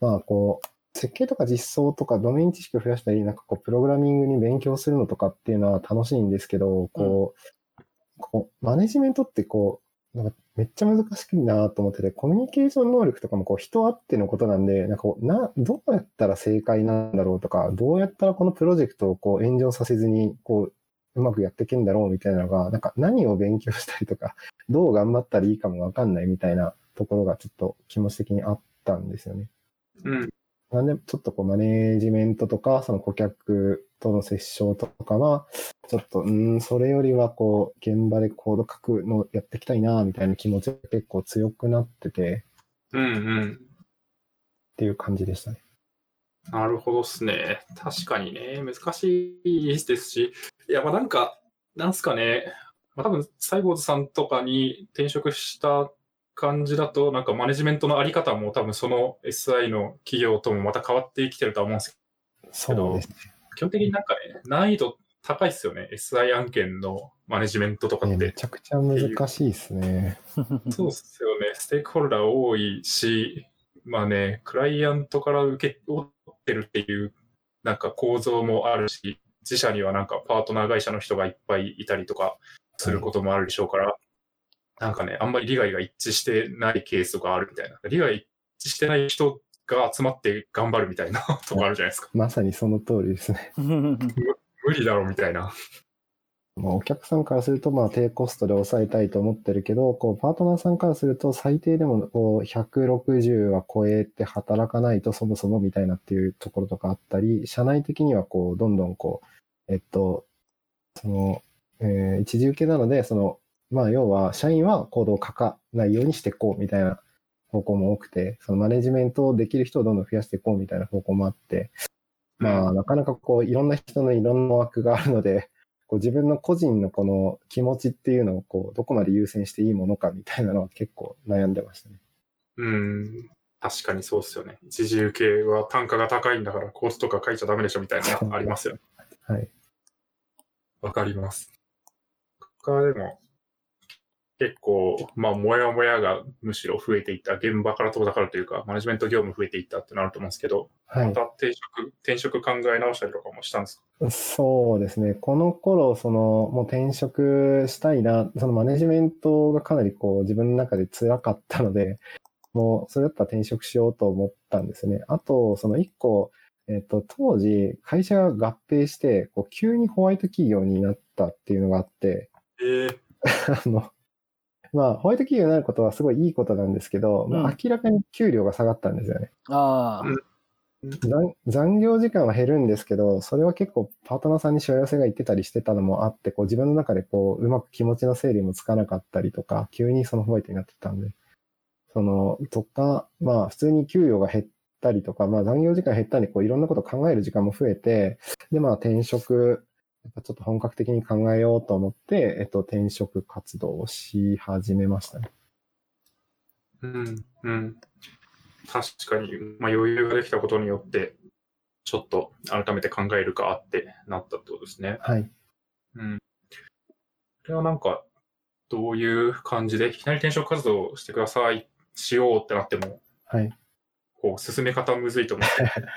まあ、こう、設計とか実装とかドメイン知識を増やしたり、なんかこう、プログラミングに勉強するのとかっていうのは楽しいんですけど、こう、こう、マネジメントってこう、なんかめっちゃ難しいなと思ってて、コミュニケーション能力とかもこう人あってのことなんで、なんかこう、な、どうやったら正解なんだろうとか、どうやったらこのプロジェクトをこう炎上させずに、こう、うまくやっていけんだろうみたいなのが、なんか何を勉強したりとか、どう頑張ったらいいかもわかんないみたいなところがちょっと気持ち的にあったんですよね。うん。なんで、ちょっとこう、マネージメントとか、その顧客との接触とかは、ちょっと、うん、それよりはこう、現場でコード書くのをやっていきたいな、みたいな気持ちが結構強くなってて、うんうん。っていう感じでしたね。なるほどっすね。確かにね、難しいですし、いや、まあなんか、なんすかね、まあ多分、サイボーズさんとかに転職した感じだと、なんかマネジメントのあり方も多分その SI の企業ともまた変わってきてるとは思うんですそうです基本的になんかね、難易度高いっすよね。SI 案件のマネジメントとかっね。めて。ちゃくちゃ難しいですね。そうっすよね。ステークホルダー多いし、まあね、クライアントから受け取ってるっていう、なんか構造もあるし、自社にはなんかパートナー会社の人がいっぱいいたりとかすることもあるでしょうから、なんかね、あんまり利害が一致してないケースとかあるみたいな。利害一致してない人が集まって頑張るみたいな とこあるじゃないですか。まさにその通りですね。無理だろみたいな。まあ、お客さんからすると、まあ、低コストで抑えたいと思ってるけど、こう、パートナーさんからすると、最低でも、こう、160は超えて働かないと、そもそもみたいなっていうところとかあったり、社内的には、こう、どんどん、こう、えっと、その、えー一時受けなので、その、まあ、要は、社員は行動を書かないようにしていこうみたいな方向も多くて、そのマネジメントをできる人をどんどん増やしていこうみたいな方向もあって、まあ、なかなかこう、いろんな人のいろんな枠があるので、こう自分の個人のこの気持ちっていうのをこう、どこまで優先していいものかみたいなのは結構悩んでましたね。うん。確かにそうっすよね。一時受けは単価が高いんだからコースとか書いちゃダメでしょみたいなのありますよね。はい。わかります。ここからでも、結構、まあ、もやもやがむしろ増えていった、現場から遠ざかるというか、マネジメント業務増えていったってなると思うんですけど、はい。また転職、転職考え直したりとかもしたんですか？そうですね。この頃、その、もう転職したいな、そのマネジメントがかなりこう、自分の中で辛かったので、もう、それだったら転職しようと思ったんですね。あと、その一個、えっと、当時、会社が合併して、こう、急にホワイト企業になったっていうのがあって、ええ あの、まあ、ホワイト企業になることはすごいいいことなんですけど、まうん。あ、明らかに給料が下がったんですよね。ああ、残残業時間は減るんですけど、それは結構パートナーさんにしわ寄せが言ってたりしてたのもあって、こう自分の中でこう、うまく気持ちの整理もつかなかったりとか、急にそのホワイトになってたんで、その、とか、まあ普通に給与が減ったりとか、まあ残業時間減ったんで、こういろんなこと考える時間も増えて、でまあ転職、やっぱちょっと本格的に考えようと思って、えっと転職活動をし始めましたね。うん、うん。確かに、まあ、余裕ができたことによって、ちょっと改めて考えるかってなったってことですね。はい。うん。これはなんか、どういう感じで、いきなり転職活動をしてください、しようってなっても、はい。こう、進め方むずいと思っ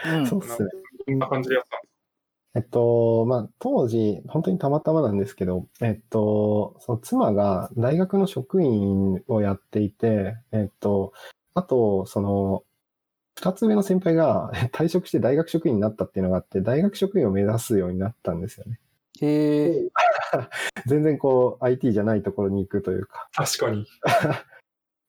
て、うん。そうっすね。どんな感じでやったんえっと、まあ、当時、本当にたまたまなんですけど、えっと、その妻が大学の職員をやっていて、えっと、あと、その、二つ上の先輩が 退職して大学職員になったっていうのがあって、大学職員を目指すようになったんですよね。へえ。全然こう、IT じゃないところに行くというか。確かに。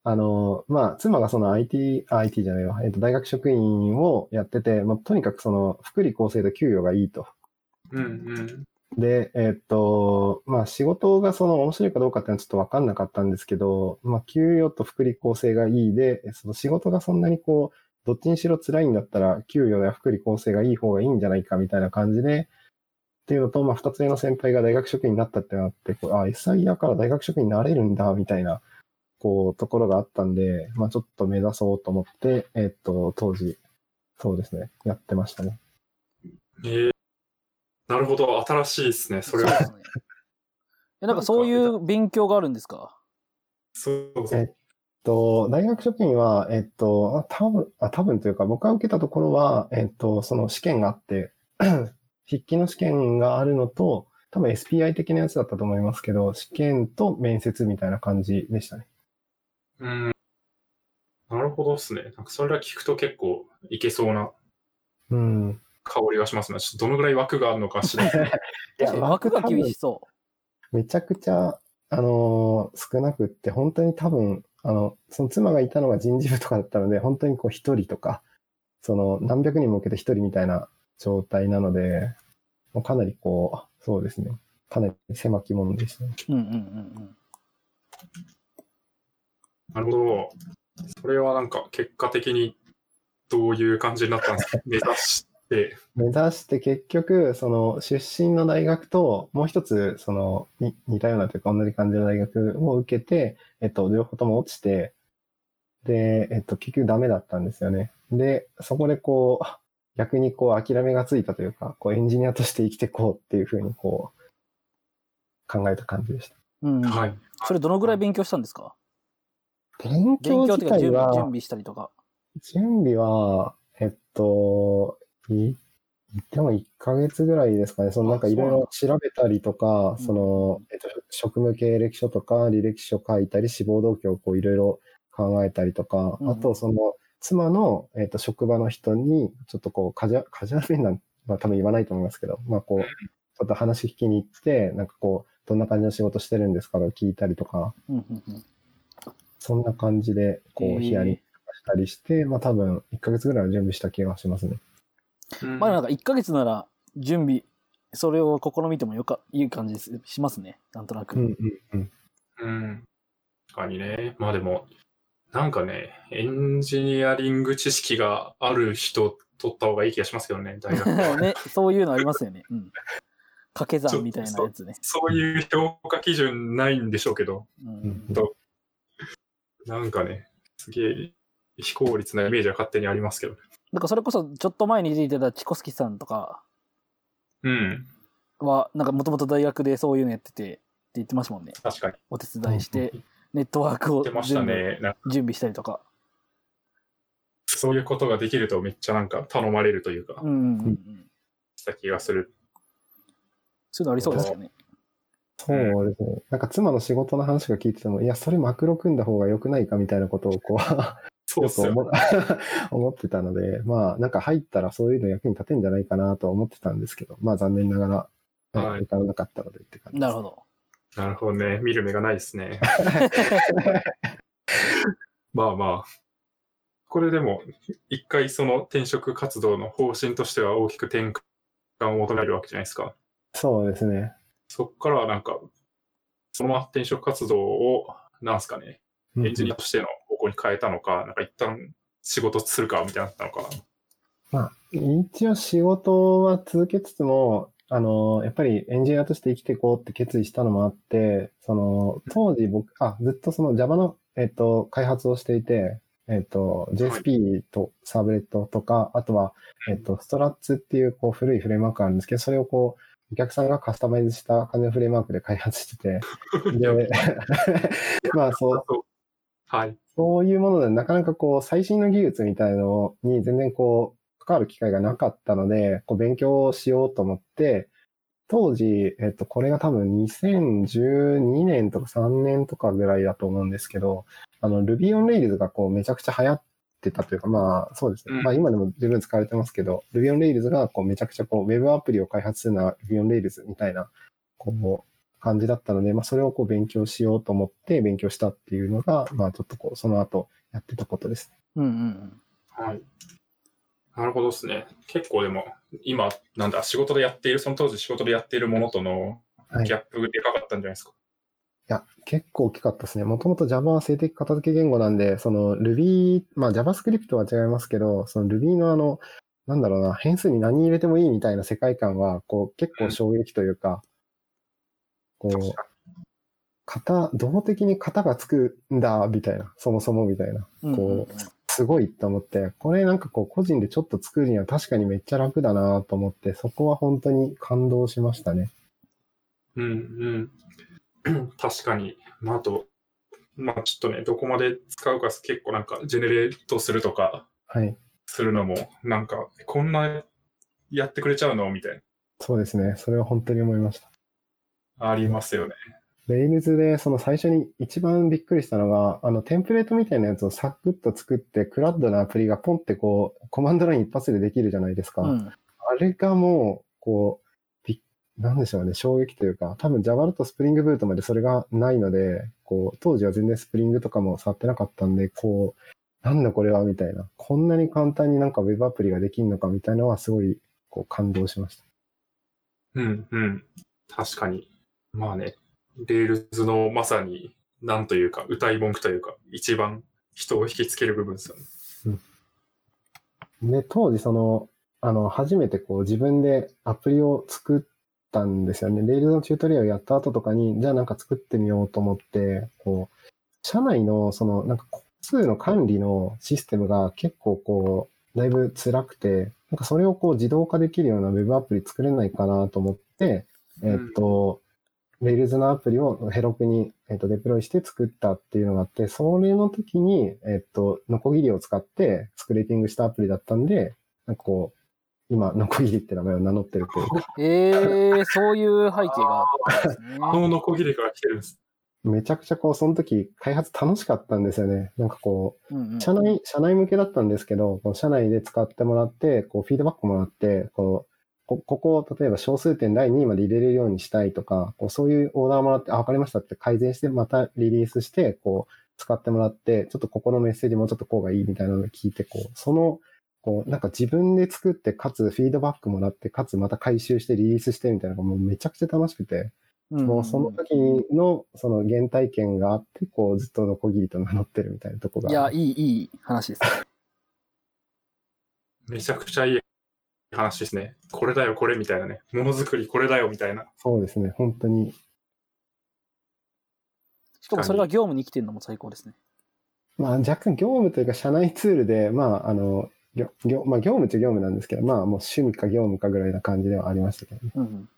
あの、まあ、妻がその IT、あ IT じゃないわ、えっと、大学職員をやってて、まあ、とにかくその、福利厚生と給与がいいと。うんうん。で、えっと、まあ仕事がその面白いかどうかっていうのはちょっとわかんなかったんですけど、まあ給与と福利厚生がいいで、その仕事がそんなにこう、どっちにしろ辛いんだったら、給与や福利厚生がいい方がいいんじゃないかみたいな感じで、っていうのと、まあ二つ目の先輩が大学職員になったってなって、こうあ、SIR から大学職員になれるんだ、みたいな、こう、ところがあったんで、まあちょっと目指そうと思って、えっと、当時、そうですね、やってましたね。えー、なるほど、新しいですね、それは。え、なんかそういう勉強があるんですか？そうそう。えと、大学職員は、えっと、あ多分、あ、多分というか、僕が受けたところは、えっと、その試験があって、筆記の試験があるのと、多分 SPI 的なやつだったと思いますけど、試験と面接みたいな感じでしたね。うん。なるほどですね。なんかそれら聞くと結構いけそうなうん。香りがしますね。ちょっとどのぐらい枠があるのか知らない。いや枠が厳しそめちゃくちゃ、あのー少なくって、本当に多分、あの、その妻がいたのが人事部とかだったので、本当にこう一人とか、その何百人も受けて一人みたいな状態なので、もうかなりこう、そうですね。かなり狭き門でしたね。う。うんうんうんなるほど。それはなんか結果的にどういう感じになったんですか？目指して。目指して結局、その出身の大学と、もう一つ、そのに似たようなというか同じ感じの大学を受けて、えっと、両方とも落ちて、で、えっと、結局ダメだったんですよね。で、そこでこう、逆にこう諦めがついたというか、こうエンジニアとして生きていこうっていうふうにこう、考えた感じでした。うん。うん。はい。それどのぐらい勉強したんですか？勉強自体は、準備したりとか。準備は、えっと、い、言っても1ヶ月ぐらいですかね。そのなんかいろいろ調べたりとか、んだその、えっと、職務経歴書とか履歴書書いたり、志望動機をこういろいろ考えたりとか、うんあとその、妻の、えっと、職場の人に、ちょっとこう、カジュア、カジュアル面なん、まあ多分言わないと思いますけど、まあこう、ちょっと話聞きに行って、なんかこう、どんな感じの仕事してるんですかとか聞いたりとか。そんな感じで、こう、ヒアリングしたりして、まあ多分1ヶ月ぐらいは準備した気がしますね。まあなんか1ヶ月なら準備、それを試みてもよか、いい感じですしますね。なんとなく。うんうんうん。うん。確かにね。まあでも、なんかね、エンジニアリング知識がある人取った方がいい気がしますけどね、大学は。ね、そういうのありますよね。うん。掛け算みたいなやつね。そういう評価基準ないんでしょうけど、うん。となんかね、すげえ非効率なイメージは勝手にありますけど。なんかそれこそちょっと前に出ていたチコスキさんとかうん。は、なんかもともと大学でそういうのやっててって言ってましたもんね。確かに。お手伝いして、ネットワークを言ってました全部ね。準備したりとか。そういうことができるとめっちゃなんか頼まれるというかう、んうんうんうん。した気がする。そういうのありそうですよね。そうですね。なんか妻の仕事の話が聞いてても、いや、それマクロ組んだ方が良くないかみたいなことをこう、そうっすよ。よく思 思ってたので、まあ、なんか入ったらそういうの役に立てんじゃないかなとは思ってたんですけど、まあ残念ながら、はい受からなかったのでって感じです。なるほど。なるほどね。見る目がないですね。まあまあ。これでも、一回その転職活動の方針としては大きく転換を求めるわけじゃないですか。そうですね。そこからはなんか、そのまま転職活動を、なんすかね、エンジニアとしての方向に変えたのか、なんか一旦仕事するかみたいになったのかな。まあ、一応仕事は続けつつも、あの、やっぱりエンジニアとして生きていこうって決意したのもあって、その、当時僕、あ、ずっとその Java のえっと、開発をしていて、えっと、JSP とサーブレットとか、あとは、えっと、ストラッツっていう、こう、古いフレームワークがあるんですけど、それをこう、お客さんがカスタマイズした感じのフレームワークで開発してて、で、まあ、そう、はい。そういうもので、なかなかこう、最新の技術みたいのに全然こう、関わる機会がなかったので、こう、勉強しようと思って、当時、えっと、これが多分2012年とか3年とかぐらいだと思うんですけど、あの、Ruby on Rails がこう、めちゃくちゃ流行ってたというか、まあ、そうですね。うんまあ、今でも十分使われてますけど、Ruby on Rails がこう、めちゃくちゃこう、ウェブアプリを開発するのは Ruby on Rails みたいな、こう、感じだったので、まあ、それをこう、勉強しようと思って勉強したっていうのが、まあ、ちょっとこう、その後やってたことです。うんうんはい。なるほどですね。結構でも、今、なんだ、仕事でやっている、その当時仕事でやっているものとのギャップでかかったんじゃないですか。や、結構大きかったですね。もともと Java は静的片付け言語なんで、その Ruby、まあ JavaScript は違いますけど、その Ruby のあの、なんだろうな、変数に何入れてもいいみたいな世界観は、こう、結構衝撃というか、こう、型、動的に型がつくんだ、みたいな、そもそもみたいな、うん。こう、すごいと思って、これなんかこう、個人でちょっと作るには確かにめっちゃ楽だなと思って、そこは本当に感動しましたね。うんうん。確かに。まあ、あと、まあちょっとね、どこまで使うか結構なんか、ジェネレートするとか、はい。するのも、なんか、こんなやってくれちゃうのみたいそうですね。それは本当に思いました。な。ありますよね。レイルズで、その最初に一番びっくりしたのが、あの、テンプレートみたいなやつをサクッと作って、クラッドなアプリがポンってこう、コマンドライン一発でできるじゃないですか。うん。あれがもう、こう、びなんでしょうね、衝撃というか、多分 Java だと Spring Boot までそれがないので、こう、当時は全然スプリングとかも触ってなかったんで、こう、なんだこれはみたいな。こんなに簡単になんか Web アプリができるのかみたいなのはすごい、こう、感動しました。うんうん。確かに。まあね、 Rails のまさに、なんというか、謳い文句というか、一番人を引きつける部分ですよね。で、当時その、あの、初めてこう自分でアプリを作ったんですよね。 Rails のチュートリアルやった後とかに、じゃあなんか作ってみようと思って、こう、社内のその、なんか個数の管理のシステムが結構こう、だいぶ辛くて、なんかそれをこう自動化できるような Web アプリ作れないかなと思って、えっと、 Rails のアプリを Heroku に、えっと、デプロイして作ったっていうのがあって、それの時に、えっと、 Nokogiri を使ってスクレーピングしたアプリだったんで、なんかこう、今、ノコギリって名前を名乗ってるというか、ええそういう背景があったんですね。このノコギリから来てるんです。めちゃくちゃこう、その時開発楽しかったんですよね。なんかこうんうんう、社内、社内向けだったんですけど、こう社内で使ってもらって、こう、フィードバックもらって、こう、こここを例えば小数点第2位まで入れれるようにしたいとか、こうそういうオーダーもらって、あ、わかりましたって改善して、またリリースして、こう、使ってもらって、ちょっとここのメッセージもうちょっとこうがいいみたいなのを聞いて、こう、その、こう、なんか自分で作って、かつフィードバックもらって、かつまた回収してリリースしてみたいなのがもうめちゃくちゃ楽しくて、うんもうその時のその原体験があって、こうずっとノコギリと名乗ってるみたいなとこが。いや、いい、いい話です。めちゃくちゃいい話ですね。これだよ、これみたいなね。ものづくりこれだよ、みたいな。そうですね、本当に。しかもそれが業務に生きてるのも最高ですね。まあ若干業務というか社内ツールで、まああの、業業まあ業務っちゃ業務なんですけど、まあもう趣味か業務かぐらいな感じではありましたけどね。うん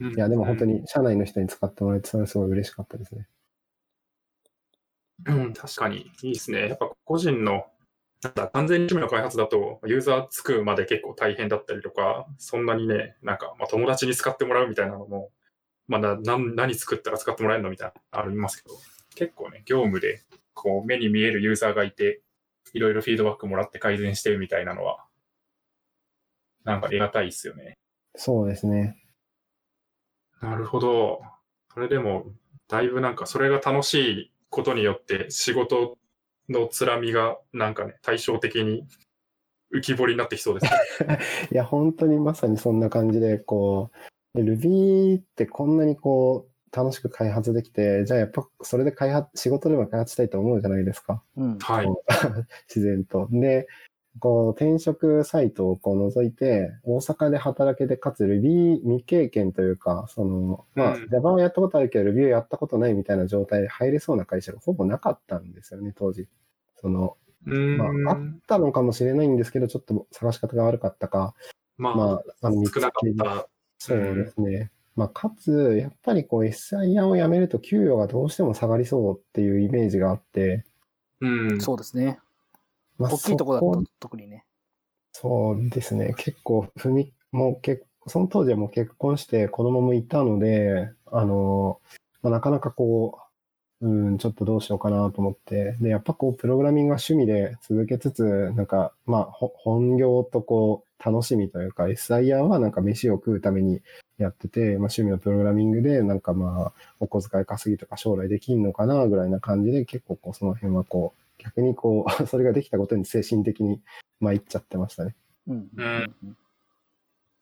うん。いや、でも本当に。に社内の人に使ってもらえて、それはすごい嬉しかったですね。うん、確かに。いいですね。やっぱ個人の、なんだ、完全に趣味の開発だと、ユーザーつくまで結構大変だったりとか、そんなにね、なんか、まあ、友達に使ってもらうみたいなのも、まあ、な何何作ったら使ってもらえるのみたいなのありますけど、結構ね、業務で、こう、目に見えるユーザーがいて、いろいろフィードバックもらって改善してるみたいなのは、なんか得難いですよね。そうですね。なるほど。それでも、だいぶなんか、それが楽しいことによって、仕事のつらみが、なんかね、対照的に浮き彫りになってきそうですね。いや、本当にまさにそんな感じで、こう、Ruby ってこんなにこう、楽しく開発できて、じゃあやっぱそれで開発、仕事でも開発したいと思うじゃないですか。うん。はい。自然と。で、こう、転職サイトをこう覗いて、大阪で働けて、かつ Ruby 未経験というか、その、まあうん、Java をやったことあるけど Ruby をやったことないみたいな状態で入れそうな会社がほぼなかったんですよね、当時。その、まあ、あっん。たのかもしれないんですけど、ちょっと探し方が悪かったか、まあ、まあ、あの、見つ少なかけった。そうですね。まあ、かつ、やっぱりこう SIR を辞めると給与がどうしても下がりそうっていうイメージがあって、うん。そうですね。まあ、大きいとこだそと特にね。そうですね。結構、踏み、もう結その当時はもう結婚して子供もいたので、あの、まあ、なかなかこう、うん、ちょっとどうしようかなと思って。で、やっぱこう、プログラミングが趣味で続けつつ、なんか、まあ、ほ本業とこう、楽しみというか、SIR はなんか飯を食うためにやってて、まあ、趣味のプログラミングで、なんかまあ、お小遣い稼ぎとか将来できんのかな、ぐらいな感じで、結構こう、その辺はこう、逆にこう、それができたことに精神的に参っちゃってましたね。うん。うん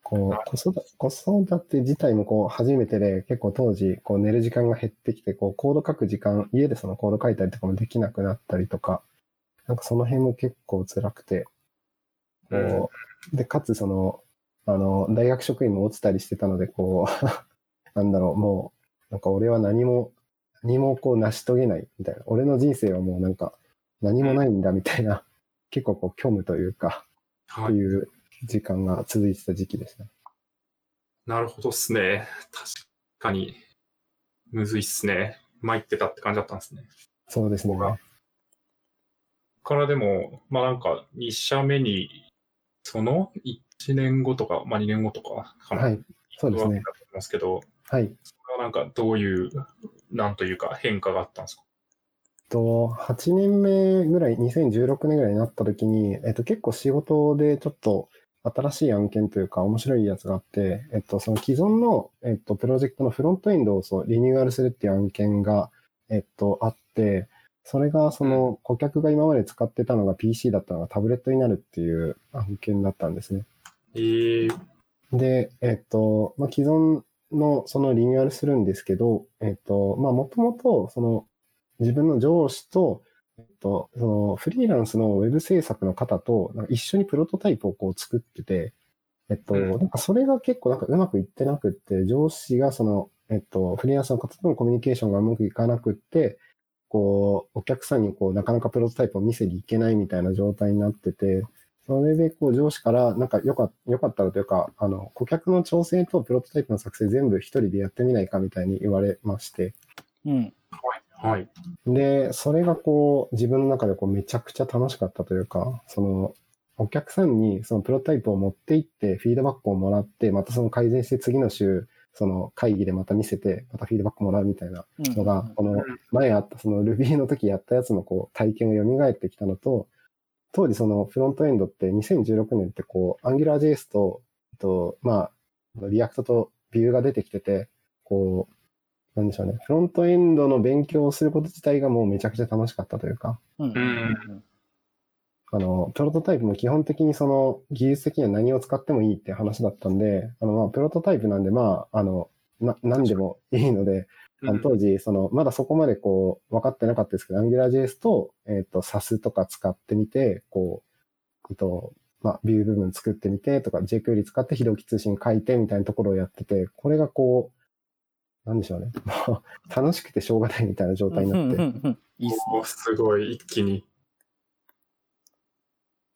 こう、子育て、子育て自体もこう、初めてで、結構当時、こう、寝る時間が減ってきて、こう、コード書く時間、家でそのコード書いたりとかもできなくなったりとか、なんかその辺も結構辛くて、こう、で、かつその、あの、大学職員も落ちたりしてたので、こう、なんだろう、もう、なんか俺は何も、何もこう成し遂げないみたいな。俺の人生はもうなんか何もないんだみたいな、結構こう虚無というか、はい。という時間が続いてた時期でした。なるほどっすね。確かに、むずいっすね。参ってたって感じだったんですね。そうですね。からでも、まあなんか、2社目に、その1年後とか、まあ2年後とかかな。はい。そうですね思いますけど、はい。それはなんかどういう、なんというか変化があったんですか？と、8年目ぐらい、2016年ぐらいになった時に、えっと、結構仕事でちょっと新しい案件というか面白いやつがあって、えっと、その既存の、えっと、プロジェクトのフロントエンドをそうリニューアルするっていう案件が、えっと、あって、それがその顧客が今まで使ってたのが PC だったのがタブレットになるっていう案件だったんですね。えー、で、えっと、まあ、既存のそのリニューアルするんですけど、えっと、まあ、もともと、その、自分の上司と、えっと、その、フリーランスのウェブ制作の方と、一緒にプロトタイプをこう作ってて、えっと、うん。なんかそれが結構なんかうまくいってなくって、上司がその、えっと、フリーランスの方とのコミュニケーションがうまくいかなくって、こう、お客さんにこう、なかなかプロトタイプを見せに行けないみたいな状態になってて、それで、こう、上司から、なんか、よかよかったらというか、あの、顧客の調整とプロトタイプの作成全部一人でやってみないかみたいに言われまして。うん。はい。で、それがこう、自分の中でこう、めちゃくちゃ楽しかったというか、その、お客さんにそのプロトタイプを持って行って、フィードバックをもらって、またその改善して次の週、その会議でまた見せて、またフィードバックもらうみたいなのが、この前あったその Ruby の時やったやつのこう体験が蘇ってきたのと、当時そのフロントエンドって2016年ってこう AngularJS と、と、まあ、 React と Vue が出てきてて、こう、なんでしょうね。フロントエンドの勉強をすること自体がもうめちゃくちゃ楽しかったというか、うん。うん。あの、プロトタイプも基本的にその技術的には何を使ってもいいって話だったんで、あの、まあ、プロトタイプなんで、まあ、あの、な、何でもいいので、あの当時、その、まだそこまでこう、分かってなかったですけど、AngularJS と、えっ、と、SAS とか使ってみて、こう、えっと、まあ、ビュー部分作ってみてとか、jQuery 使って非同期通信書いてみたいなところをやってて、これがこう、なんでしょうね。楽しくてしょうがないみたいな状態になって、うんうんうんいいっすね。すごい、一気に。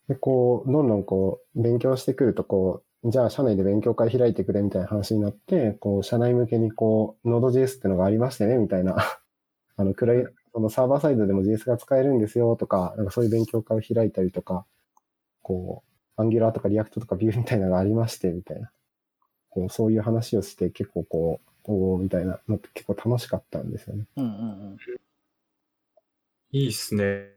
で、こう、どんどんこう、勉強してくると、こう、じゃあ、社内で勉強会開いてくれみたいな話になって、こう、社内向けにこう、Node.js ってのがありましてね、みたいな、あの、クライ、そのサーバーサイドでも JS が使えるんですよ、とか、なんかそういう勉強会を開いたりとか、こう、Angular とか React とか Vue みたいなのがありまして、みたいな。こう、そういう話をして、結構こう、おーみたいなのって結構楽しかったんですよね。うんうんいいっすね。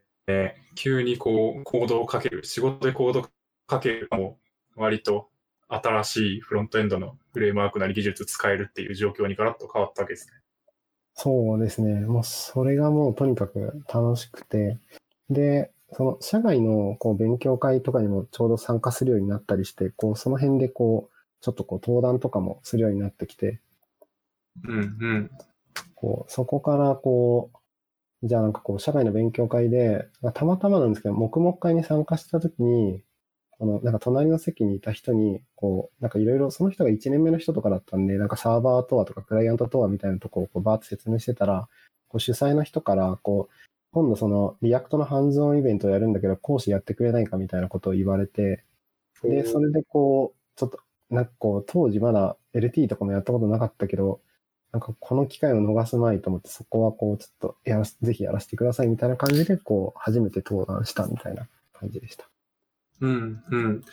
急にこう、コードをかける。仕事でコードかけるのも、割と新しいフロントエンドのフレームワークなり技術使えるっていう状況にガラッと変わったわけですね。そうですね。もうそれがもうとにかく楽しくて、で、その社外のこう勉強会とかにもちょうど参加するようになったりして、こうその辺でこう、ちょっとこう登壇とかもするようになってきて、うんうん。こうそこからこう、じゃあなんかこう社外の勉強会で、たまたまなんですけど、黙々会に参加した時に、この、なんか隣の席にいた人に、こう、なんかいろいろ、その人が1年目の人とかだったんで、なんかサーバーとはとかクライアントとはみたいなとこをこうバーって説明してたら、こう主催の人から、こう、今度その React のハンズオンイベントをやるんだけど、講師やってくれないかみたいなことを言われて、で、それでこう、ちょっと、なんかこう、当時まだ LT とかもやったことなかったけど、なんかこの機会を逃すまいと思って、そこはこう、ちょっとやらせ、ぜひやらせてくださいみたいな感じで、こう、初めて登壇したみたいな感じでした。うん、うん。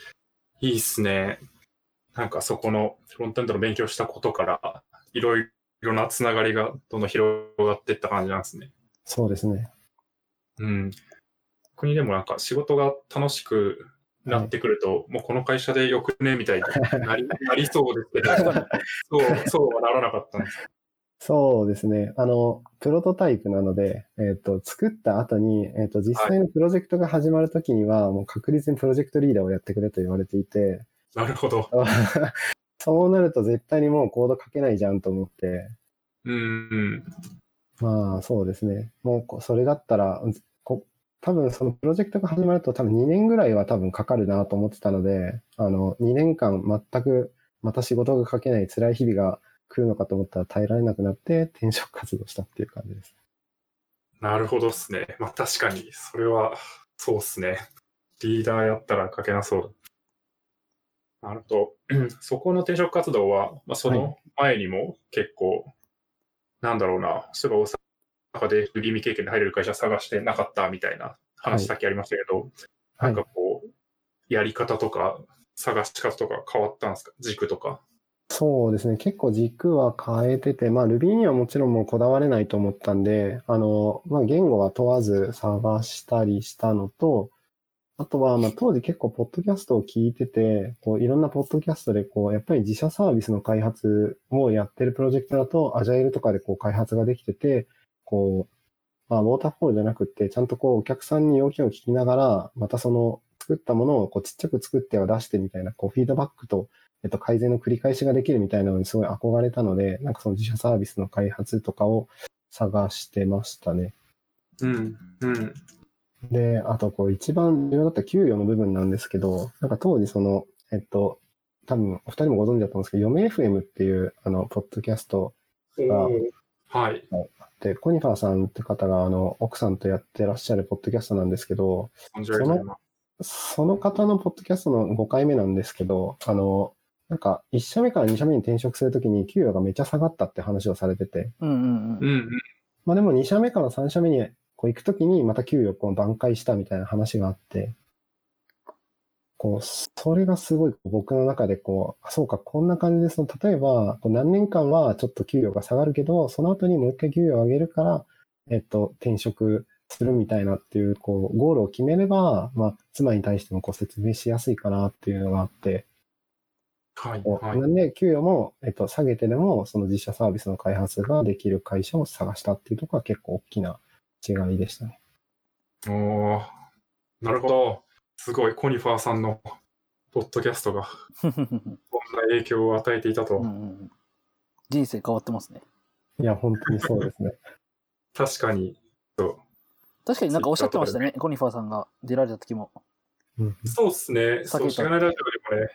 いいっすね。なんかそこのフロントエンドの勉強したことから、いろいろなつながりがどんどん広がっていった感じなんですね。そうですね。うん。国でもなんか仕事が楽しくなってくると、もうこの会社でよくねみたいになり なりそうですけど、そう、そうはならなかったんです。そうですね。あの、プロトタイプなので、えっ、と、作った後に、えっ、と、実際のプロジェクトが始まるときには、もう確実にプロジェクトリーダーをやってくれと言われていて、なるほど。そうなると絶対にもうコード書けないじゃんと思って、うん。まあそうですね。もうこそれだったら、こ多分そのプロジェクトが始まると多分2年ぐらいは多分かかるなと思ってたので、あの、2年間全くまた仕事が書けない辛い日々が来るのかと思ったら耐えられなくなって転職活動したっていう感じです。なるほどっすね。まあ確かに、それは、そうっすね。リーダーやったら書けなそうだ。なるほど。う んそこの転職活動は、まあ、その前にも結構、なんだろうな、そういえば大阪で Ruby 未経験で入れる会社探してなかったみたいな話だけありましたけど、はいなんかこう、やり方とか、探し方とか変わったんですか？軸とか。そうですね。結構軸は変えてて、まあ Ruby にはもちろんもうこだわれないと思ったんで、あの、まあ言語は問わず探したりしたのと、あとは、まあ当時結構ポッドキャストを聞いてて、こういろんなポッドキャストでこう、やっぱり自社サービスの開発をやってるプロジェクトだと、アジャイルとかでこう開発ができてて、こう、まあウォーターフォールじゃなくて、ちゃんとこうお客さんに要件を聞きながら、またその作ったものをこうちっちゃく作っては出してみたいな、こうフィードバックとえっと、改善の繰り返しができるみたいなのにすごい憧れたので、なんかその自社サービスの開発とかを探してましたね。うん、うん。で、あとこう一番重要だった給与の部分なんですけど、なんか当時その、えっと、多分お二人もご存知だと思うんですけど、読め FM っていうあの、ポッドキャストおーはい。で、コニファーさんって方があの、奥さんとやってらっしゃるポッドキャストなんですけど、存じ上げておりますその方のポッドキャストの5回目なんですけど、あの、なんか1社目から2社目に転職するときに給与がめっちゃ下がったって話をされてて、うんうんうん。うん、うん。まあでも2社目から3社目にこう行くときにまた給与をこう挽回したみたいな話があって、こう、それがすごい僕の中でこう、あそうか、こんな感じで、その、例えば、こう何年間はちょっと給与が下がるけど、その後にもう一回給与を上げるから、えっと、転職するみたいなっていう、こう、ゴールを決めれば、まあ、妻に対してもこう説明しやすいかなっていうのがあって、はい、はい。なんで、給与も、えっと、下げてでも、その自社サービスの開発ができる会社を探したっていうところは結構大きな違いでしたね。おーなるほど。すごい、コニファーさんのポッドキャストが こんな影響を与えていたと。うんうん人生変わってますね。いや、本当にそうですね。確かに。そう確かになんかおっしゃってましたね、コニファーさんが出られた時も。うんそうですね。そう、避けたしがないラジオでもね、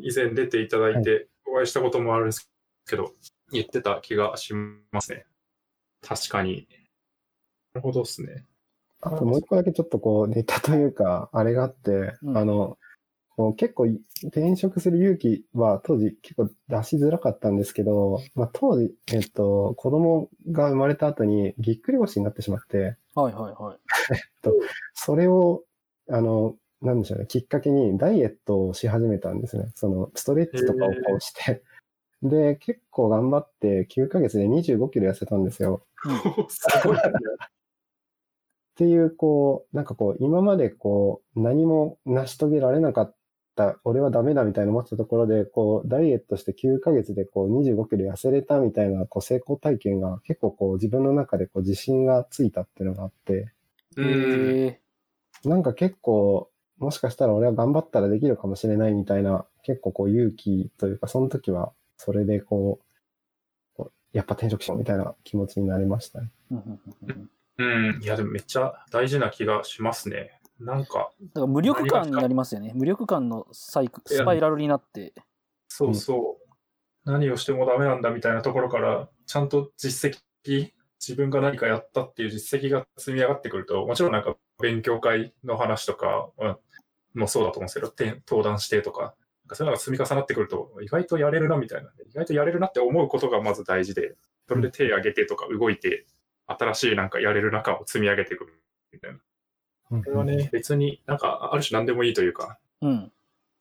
以前出ていただいて、お会いしたこともあるんですけど、言ってた気がしますね。確かに。なるほどですね。あともう一個だけちょっとこう、ネタというか、あれがあって、うんあの、こう結構転職する勇気は当時結構出しづらかったんですけど、まあ当時、えっと、子供が生まれた後にぎっくり腰になってしまって、はいはいはい。それを、あの、なんでしょうね、きっかけにダイエットをし始めたんですね。その、ストレッチとかをこうして。で、結構頑張って9ヶ月で25キロ痩せたんですよ。すごいね。っていう、こう、なんかこう、今までこう、何も成し遂げられなかった、俺はダメだみたいな思ってたところで、こう、ダイエットして9ヶ月でこう、25キロ痩せれたみたいな、こう、成功体験が結構こう、自分の中でこう、自信がついたっていうのがあって、うん。へえなんか結構、もしかしたら俺は頑張ったらできるかもしれないみたいな、結構こう勇気というか、その時は、それでこう、こうやっぱ転職しようみたいな気持ちになりましたね。うんうんうんうんうん。いや、でもめっちゃ大事な気がしますね。なんか、だから無力感になりますよね。無力感のサイクスパイラルになって。そうそう、何をしてもダメなんだみたいなところから、ちゃんと実績、自分が何かやったっていう実績が積み上がってくると、もちろんなんか勉強会の話とか、うんもそうだと思うんですけど、て登壇してとか、なんかそういうのが積み重なってくると、意外とやれるなみたいな、意外とやれるなって思うことがまず大事で、それで手挙げてとか動いて、新しいなんかやれる中を積み上げてくるみたいな。うんこれはね、別になんかある種何でもいいというか、うん。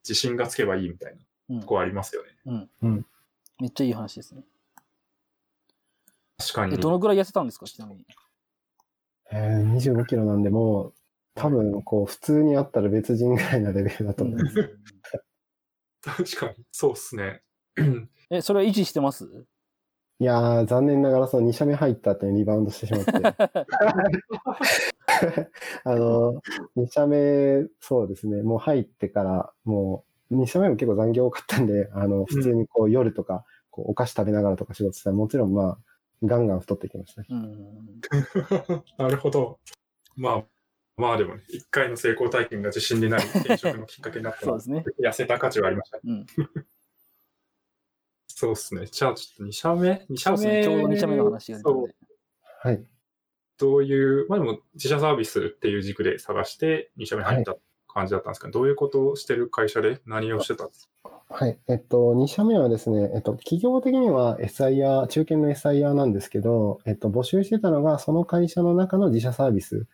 自信がつけばいいみたいなうんとこありますよね。めっちゃいい話ですね。確かにえ、。どのぐらい痩せたんですかちなみに。えー、25キロなんで、もう、多分、こう、普通にあったら別人ぐらいなレベルだと思います。確かに、そうっすね。え、それは維持してます？いやー、残念ながら、その2射目入った後にリバウンドしてしまって。あの、2射目、そうですね、もう入ってから、もう、2射目も結構残業多かったんで、あの、普通にこう、夜とか、こうお菓子食べながらとか仕事したら、もちろんまあ、ガンガン太ってきましたね。うん。なるほど。まあ、まあでもね、一回の成功体験が自信になり、転職のきっかけになったそうらで、すね。痩せた価値はありましたね。うん。そうっすね。じゃあちょっと2社目 ?2 社目。ちょうど2社目の話が出た。はい。どういう、まあでも自社サービスっていう軸で探して2社目入った感じだったんですけど、どういうことをしてる会社で？何をしてた？んですかはい。えっと、2社目はですね、えっと、企業的には SIR、中堅の SIR なんですけど、えっと、募集してたのが、その会社の中の自社サービス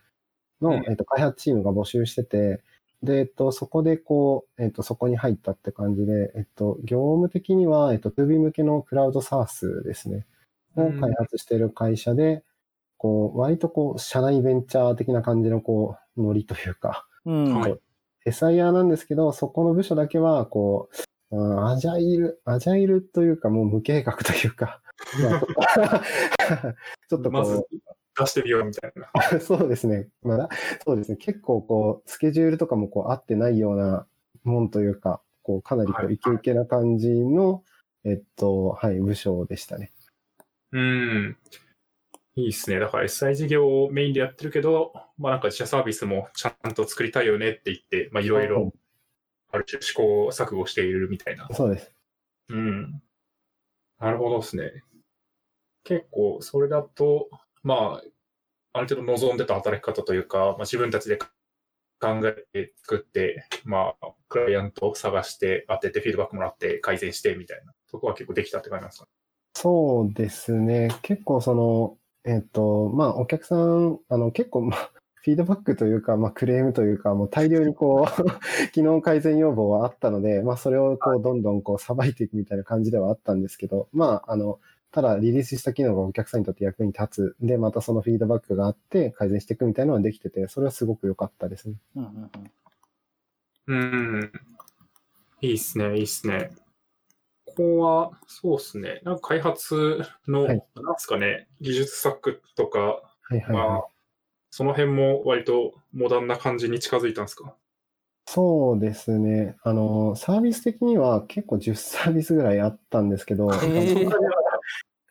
の、うん。えっと、開発チームが募集してて、で、えっと、そこでこう、えっと、そこに入ったって感じで、えっと、業務的には、えっと、2B 向けのクラウドサースですね、を開発している会社で、こう、割とこう、社内ベンチャー的な感じのこう、ノリというか、うん。はい。SIR なんですけど、そこの部署だけは、こう、うんアジャイル、アジャイルというか、もう無計画というか、まあちょっと まずこ出してみようみたいな。う、そうですね。まだ、そうですね。結構こう、スケジュールとかもこう合ってないようなもんというか、こう、かなりこう、はいイケイケな感じの、えっと、はい、部署でしたね。うん。いいっすね。だから SI 事業をメインでやってるけど、まあなんか自社サービスもちゃんと作りたいよねって言って、まあいろいろある種試行錯誤しているみたいな。そうです。うん。なるほどですね。結構それだと、まあ、ある程度望んでた働き方というか、まあ、自分たちで考えて作って、まあ、クライアントを探して当ててフィードバックもらって改善してみたいなとこは結構できたって感じなんですか？そうですね。結構その、えっと、まあ、お客さん、あの、結構、まあ、フィードバックというか、まあ、クレームというか、もう大量にこう、機能改善要望はあったので、まあ、それをこう、どんどんこう、さばいていくみたいな感じではあったんですけど、まあ、あの、ただリリースした機能がお客さんにとって役に立つ。で、またそのフィードバックがあって改善していくみたいなのはできてて、それはすごく良かったですね。うんうんうん。うん。いいっすね、いいっすね。ここは、そうっすね。なんか開発の、はいなんすかね、技術作とか、はいはい、まはいあ。、その辺も割とモダンな感じに近づいたんですか？そうですね。あの、サービス的には結構10サービスぐらいあったんですけど、ー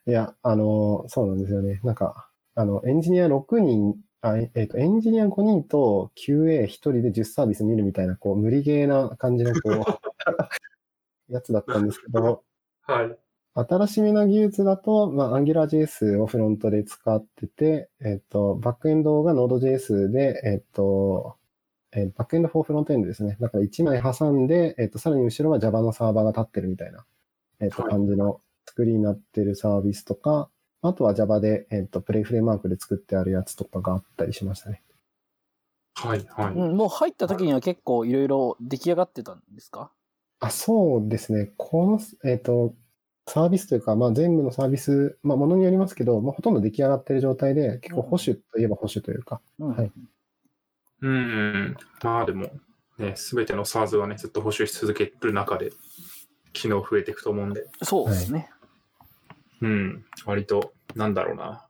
いや、あの、そうなんですよね。なんか、あの、エンジニア6人、あえっ、と、エンジニア5人と QA1 人で10サービス見るみたいな、こう、無理ゲーな感じの、こう、やつだったんですけど、はい。新しめな技術だと、まあ、AngularJS をフロントで使ってて、えっ、と、バックエンドが Node.js で、えっ、と、えーバックエンドフォーフロントエンドですね。だから1枚挟んで、えっ、と、さらに後ろは Java のサーバーが立ってるみたいな、えっ、と、はい感じの作りになってるサービスとか、あとは Java で、えっ、と、プレイフレームワークで作ってあるやつとかがあったりしましたね。はい、はい。うん、もう入った時には結構いろいろ出来上がってたんですか？あ、そうですね。この、えっ、と、サービスというか、まあ、全部のサービス、まあ、ものによりますけど、まあ、ほとんど出来上がってる状態で、結構保守といえば保守というか、うん。はいうん。まあでも、ね、すべての SARS はね、ずっと補修し続ける中で、機能増えていくと思うんで、そうですね。うん。割と、なんだろうな。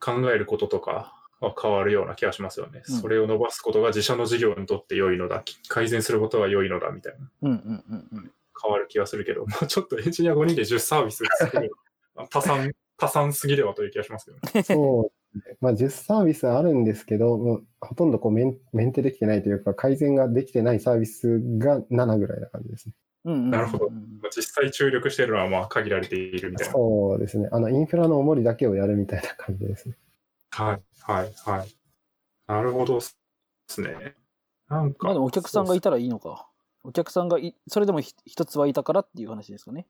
考えることとかは変わるような気がしますよね。うんそれを伸ばすことが自社の事業にとって良いのだ。改善することが良いのだ、みたいな。うんうんうんうん。変わる気がするけど、まあちょっとエンジニア5人で10サービス作る 多産、多産すぎればという気がしますけどね。そうまあ、10サービスあるんですけど、もうほとんどこうメンメンテできてないというか、改善ができてないサービスが7ぐらいな感じですね。うんうんうんなるほど実際注力しているのはまあ限られているみたいな。そうですね。あの、インフラのおもりだけをやるみたいな感じですね。はい、はい、はい。なるほどですね。なんか。まあでもお客さんがいたらいいのか。お客さんがい、それでもひ一つはいたからっていう話ですかね。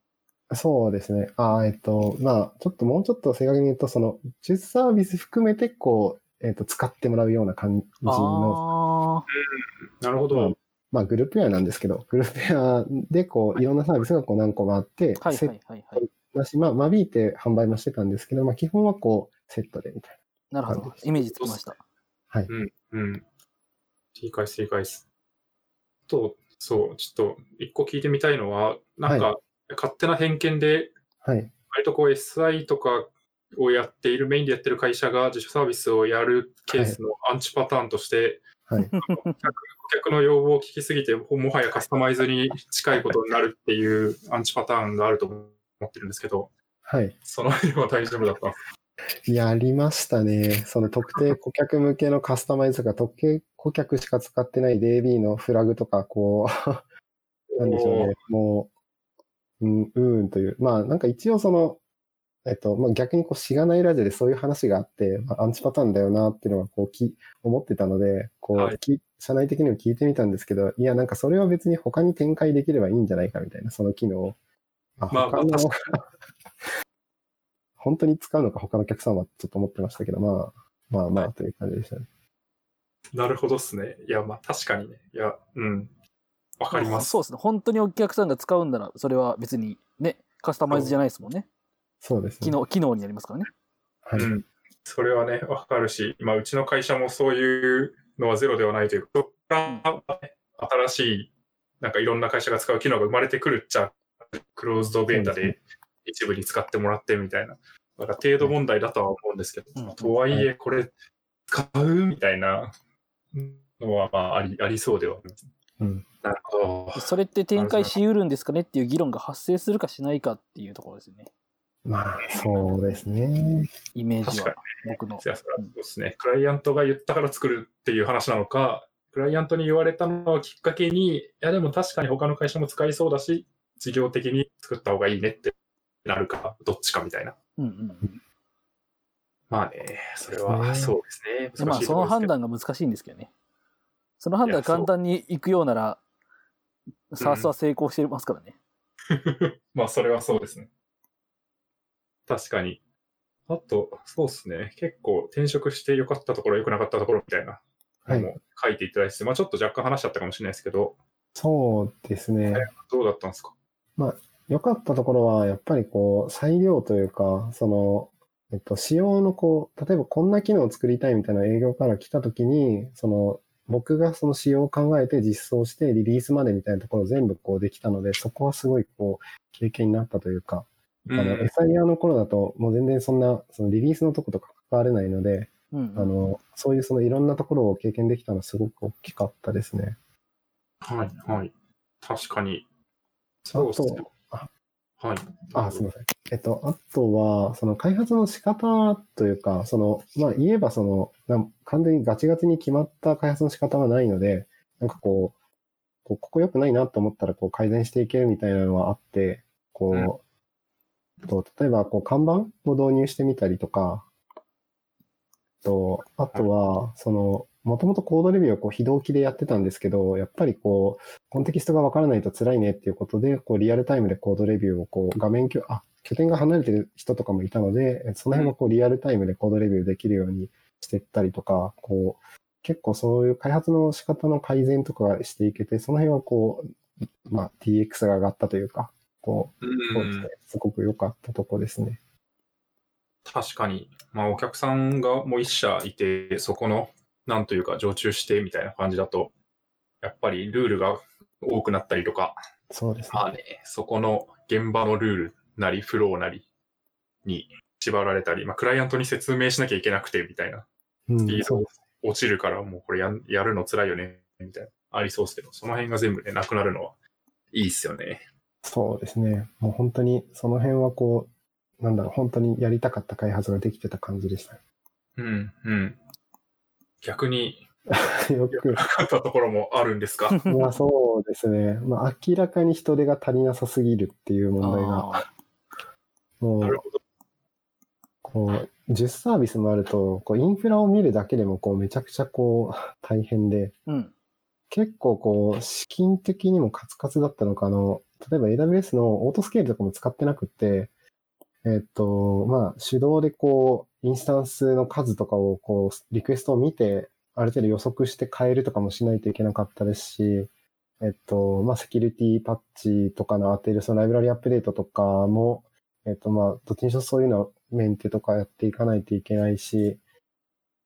そうですね。あーえっと、まあ、ちょっともうちょっと正確に言うと、その、10サービス含めて、こう、えっと、使ってもらうような感じの、あなるほど。まあ、グループウェアなんですけど、グループウェアで、こう、いろんなサービスがこう何個もあって、あ。はいセッはいはいはい。トだし、まあ、間引いて販売もしてたんですけど、まあ、基本はこう、セットでみたいなるほど。イメージつきました。うん、うん。理解す、理解す。と、そう、ちょっと、一個聞いてみたいのは、なんか、は勝手な偏見で、な。はい。割とこう SI とかをやっている、メインでやってる会社が自社サービスをやるケースのアンチパターンとして、はい。顧 客の要望を聞きすぎて、ももはやカスタマイズに近いことになるっていうアンチパターンがあると思ってるんですけど、はい。その辺は大丈夫だった？やりましたね。その特定顧客向けのカスタマイズとか、特定顧客しか使ってない DB のフラグとか、こう、なんでしょうね。もう、うん、うーんという。まあ、なんか一応その、えっと、まあ、逆にこう、しがないラジオでそういう話があって、まあ、アンチパターンだよなっていうのは、こう、き、思ってたので、こう、はいき社内的にも聞いてみたんですけど、いや、なんかそれは別に他に展開できればいいんじゃないかみたいな、その機能を。あまあ他の 本当に使うのか他のお客さんはちょっと思ってましたけど、まあ、まあまあという感じでしたね。なるほどっすね。いや、まあ確かにね。いや、うん。わかります。そうですね。本当にお客さんが使うんなら、それは別にね、カスタマイズじゃないですもんね。そうですね。機能、機能になりますからね。はい。うん。それはね、わかるし、まあ、うちの会社もそういうのはゼロではないというか、そこからね新しい、なんかいろんな会社が使う機能が生まれてくるっちゃ、クローズドベータそうでで一部に使ってもらってみたいな。だから程度問題だとは思うんですけど、うんとはいえ、これ使うみたいなのは、まあ、あり、ありそうではあります。うん。なるほど。それって展開しうるんですかねっていう議論が発生するかしないかっていうところですよね。まあ、そうですね。イメージは確か、僕の。いやそれはそうですね。クライアントが言ったから作るっていう話なのか、クライアントに言われたのをきっかけに、いやでも確かに他の会社も使いそうだし、事業的に作った方がいいねってなるか、どっちかみたいな。うんうんまあね、それではすねそうですね。うん。まあ、その判断が難しいんですけどね。その判断簡単にいくようなら、サースは成功してますからね。まあ、それはそうですね。確かに。あと、そうですね。結構転職して良かったところ、良くなかったところみたいなはい。のも書いていただいてて、まあちょっと若干話しちゃったかもしれないですけど、そうですね。どうだったんですか？良かったところは、やっぱりこう、裁量というか、その、えっと、仕様のこう、例えばこんな機能を作りたいみたいな営業から来たときに、その、僕がその仕様を考えて実装してリリースまでみたいなところを全部こうできたので、そこはすごいこう、経験になったというか、あの、うん SIR の頃だともう全然そんな、そのリリースのとことか関われないので、うんうんあの、そういうそのいろんなところを経験できたのはすごく大きかったですね。はい、はい。確かに。あそうですね。と、はい。あ、すみません。えっと、あとは、その開発の仕方というか、その、まあ言えばその、完全にガチガチに決まった開発の仕方はないので、なんかこう、こうここ良くないなと思ったらこう改善していけるみたいなのはあって、こう、と例えばこう看板を導入してみたりとか、と、あとは、その、もともとコードレビューをこう非同期でやってたんですけど、やっぱりこう、コンテキストがわからないと辛いねっていうことで、こうリアルタイムでコードレビューをこう画面きょ、あ、拠点が離れてる人とかもいたので、その辺もこうリアルタイムでコードレビューできるようにしてったりとか、こう、結構そういう開発の仕方の改善とかしていけて、その辺はこう、まあ TX が上がったというか、こう、そうですごく良かったとこですね。確かに。まあ、お客さんがもう一社いて、そこの、なんというか、常駐してみたいな感じだと、やっぱりルールが多くなったりとか、そうですね。まあね、そこの現場のルールなり、フローなりに縛られたり、まあ、クライアントに説明しなきゃいけなくて、みたいな。うんスピ落ちるから、もうこれやんやるの辛いよね、みたいな。ありそうですけど、その辺が全部ね、なくなるのはいいっすよね。そうですね。もう本当に、その辺はこう、なんだろう、本当にやりたかった開発ができてた感じでしたね。うん、うん。逆に、よく、あったところもあるんですか？まあそうですね。まあ明らかに人手が足りなさすぎるっていう問題が、あもう、なるほど。こう、10サービスもあると、こう、インフラを見るだけでも、こう、めちゃくちゃこう、大変で、ーうん。結構こう、資金的にもカツカツだったのか、あの、例えば AWS のオートスケールとかも使ってなくて、えっと、まあ、手動でこう、インスタンスの数とかをこう、リクエストを見て、ある程度予測して変えるとかもしないといけなかったですし、えっと、まあ、セキュリティパッチとかの当てる、そのライブラリアップデートとかも、えっと、まあ、どっちにしろそういうのメンテとかやっていかないといけないし、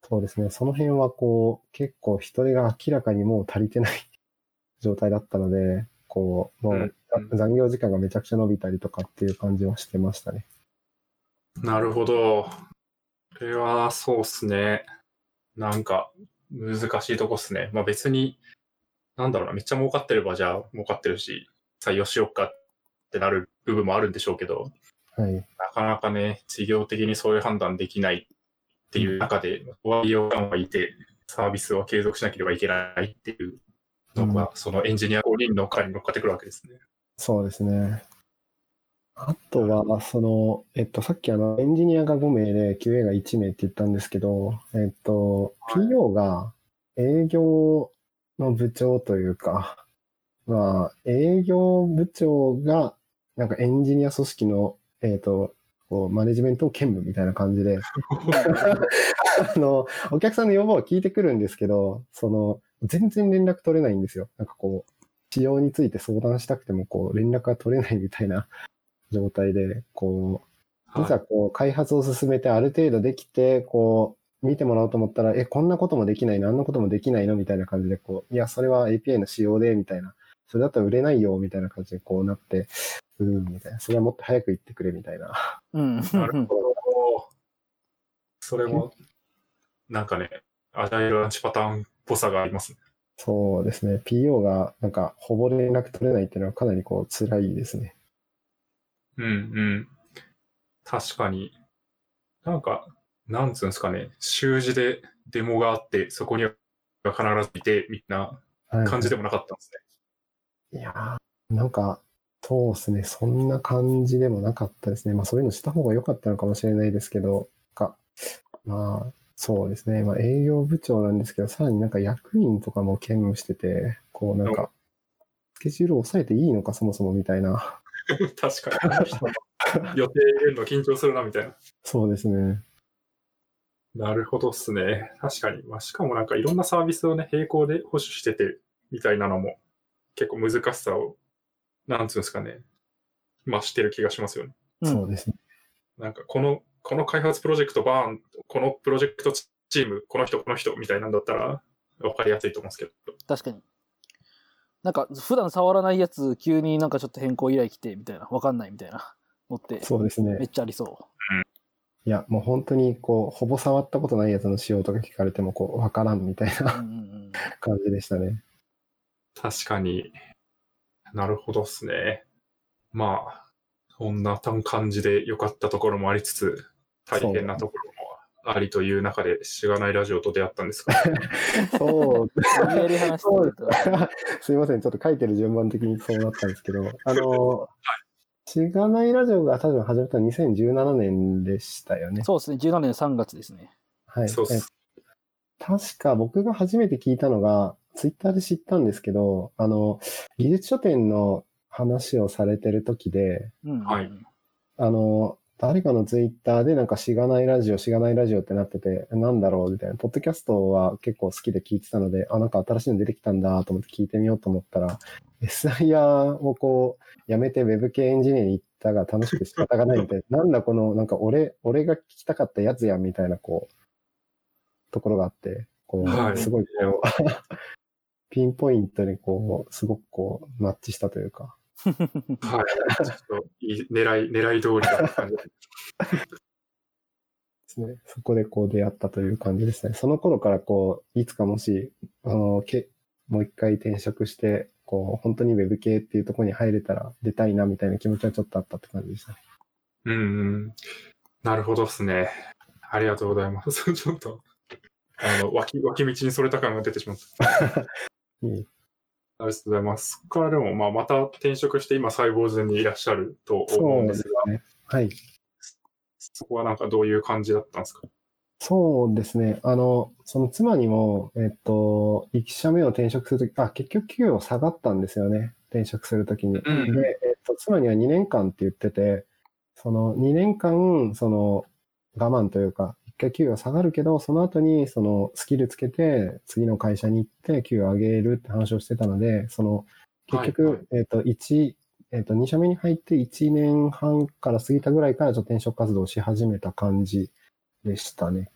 そうですね。その辺はこう、結構人手が明らかにもう足りてない 状態だったので、こう、もう残業時間がめちゃくちゃ伸びたりとかっていう感じはしてましたね。なるほど。これはそうっすね。なんか、難しいとこっすね。まあ別に、なんだろうな、めっちゃ儲かってればじゃあ儲かってるし、採用しよっかってなる部分もあるんでしょうけど、はい。なかなかね、事業的にそういう判断できないっていう中で、利用感がいて、サービスを継続しなければいけないっていうのが、そのエンジニア5人の会に乗っかってくるわけですね。そうですね。あとは、その、えっと、さっきあの、エンジニアが5名で QA が1名って言ったんですけど、えっと、PO が営業の部長というか、まあ、営業部長が、なんかエンジニア組織の、えっと、こう、マネジメント兼務みたいな感じで、あの、お客さんの要望は聞いてくるんですけど、その、全然連絡取れないんですよ。なんかこう、仕様について相談したくても、こう、連絡が取れないみたいな 状態で、こう、実はこう、開発を進めてある程度できて、こう、見てもらおうと思ったら、え、こんなこともできないの？あんなこともできないの？みたいな感じで、こう、いや、それは API の仕様で、みたいな。それだったら売れないよ、みたいな感じでこうなって、うーん、みたいな。それはもっと早く言ってくれ、みたいな。うん。なるほど。それも、なんかね、アジャイルアンチパターンっぽさがありますね。そうですね。PO が、なんか、ほぼ連絡取れないっていうのはかなりこう、辛いですね。うんうん。確かに。なんか、なんつうんですかね、習字でデモがあって、そこには必ずいて、みたいなはい感じでもなかったんですね。いやー、なんか、そうですね。そんな感じでもなかったですね。まあそういうのした方が良かったのかもしれないですけど、か、まあ、そうですね。まあ営業部長なんですけど、さらになんか役員とかも兼務してて、こうなんか、スケジュールを抑えていいのかそもそもみたいな。確かに。予定入れるの緊張するな、みたいな。そうですね。なるほどっすね。確かに。まあ、しかもなんかいろんなサービスをね、並行で保守してて、みたいなのも、結構難しさを、なんつうんですかね、増してる気がしますよね。うんそうですね。なんかこの、この開発プロジェクトバーン、このプロジェクトチーム、この人、この人みたいなんだったら、わかりやすいと思うんですけど。確かに。なんか、普段触らないやつ、急になんかちょっと変更依頼来て、みたいな、わかんないみたいなのって、そうですねめっ。ちゃありそいや、もう本当にこう、ほぼ触ったことないやつの仕様とか聞かれても、こう、わからんみたいう。なうんうんうん。感じでしたね。確かになるほどっすね。まあ、こんな感じで良かったところもありつつ、大変なところもありという中で、しがないラジオと出会ったんですが、そう。す。いません、ちょっと書いてる順番的にそうなったんです。けど、あの、しがないラジオが多分始まったの2017年でしたよね。そうです。ね、17年3月です。ね。はい。そうっす。え確か僕が初めて聞いたのが、ツイッターで知ったんです。けど、あの、技術書店の話をされてる時で、うん。はいあの、誰かのツイッターでなんかしがないラジオ、しがないラジオってなってて、なんだろうみたいな。ポッドキャストは結構好きで聞いてたので、あ、なんか新しいの出てきたんだと思って聞いてみようと思ったら、SIR をこう、やめて Web 系エンジニアに行ったが楽しく仕方がないみたいな。なんだこの、なんか俺、俺が聞きたかったやつやんみたいな、こう、ところがあって、こう、はいすごいこう、ピンポイントにこう、すごくこう、マッチしたというか、はい。ちょっといい狙い、狙い通りだった感じで。ですね。そこでこう出会ったという感じですね。その頃からこう、いつかもし、あの、けもう一回転職して、こう、本当に Web 系っていうところに入れたら出たいなみたいな気持ちはちょっとあったって感じでしたね。うんうん。なるほどですね。ありがとうございます。ちょっと、あの、脇、脇道にそれた感が出てしまった。い いありがとうございます。からでも、まあ、また転職して今、サイボーズにいらっしゃると思そううんですが、ね。はい。そこはなんかどういう感じだったんですか？そうですね。あの、その妻にも、えっと、1社目を転職するとき、あ、結局給与下がったんですよね。転職するときに。うんで、えっと、妻には2年間って言ってて、その2年間、その、我慢というか、一回給与下がるけど、その後に、その、スキルつけて、次の会社に行って、給与上げるって話をしてたので、その、結局、はいはいえっと、1、えっと、2社目に入って1年半から過ぎたぐらいから、ちょっと転職活動をし始めた感じでしたね。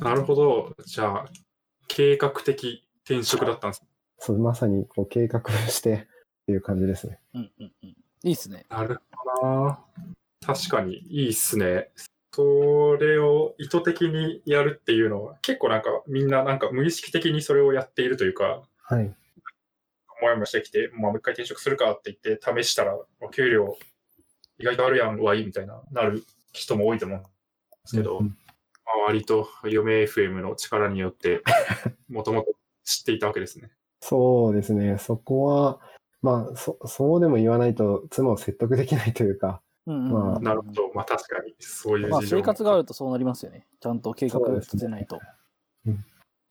なるほど。じゃあ、計画的転職だったんです。そう、まさにこう計画してっていう感じですね。うんうんうん。いいっすね。なるほどな。確かにいいっすね。それを意図的にやるっていうのは、結構なんかみんななんか無意識的にそれをやっているというか、はい。もやもやしてきて、まあ、もう一回転職するかって言って試したら、お給料意外とあるやんはいいみたいな、なる人も多いと思うんですけど、うんまあ、割と嫁 FM の力によって、もともと知っていたわけですね。そうですね。そこは、まあ、そ、そうでも言わないと妻を説得できないというか、まあなるほど。まあ確かに、そういうまあ生活があるとそうなりますよね。ちゃんと計画立てないと。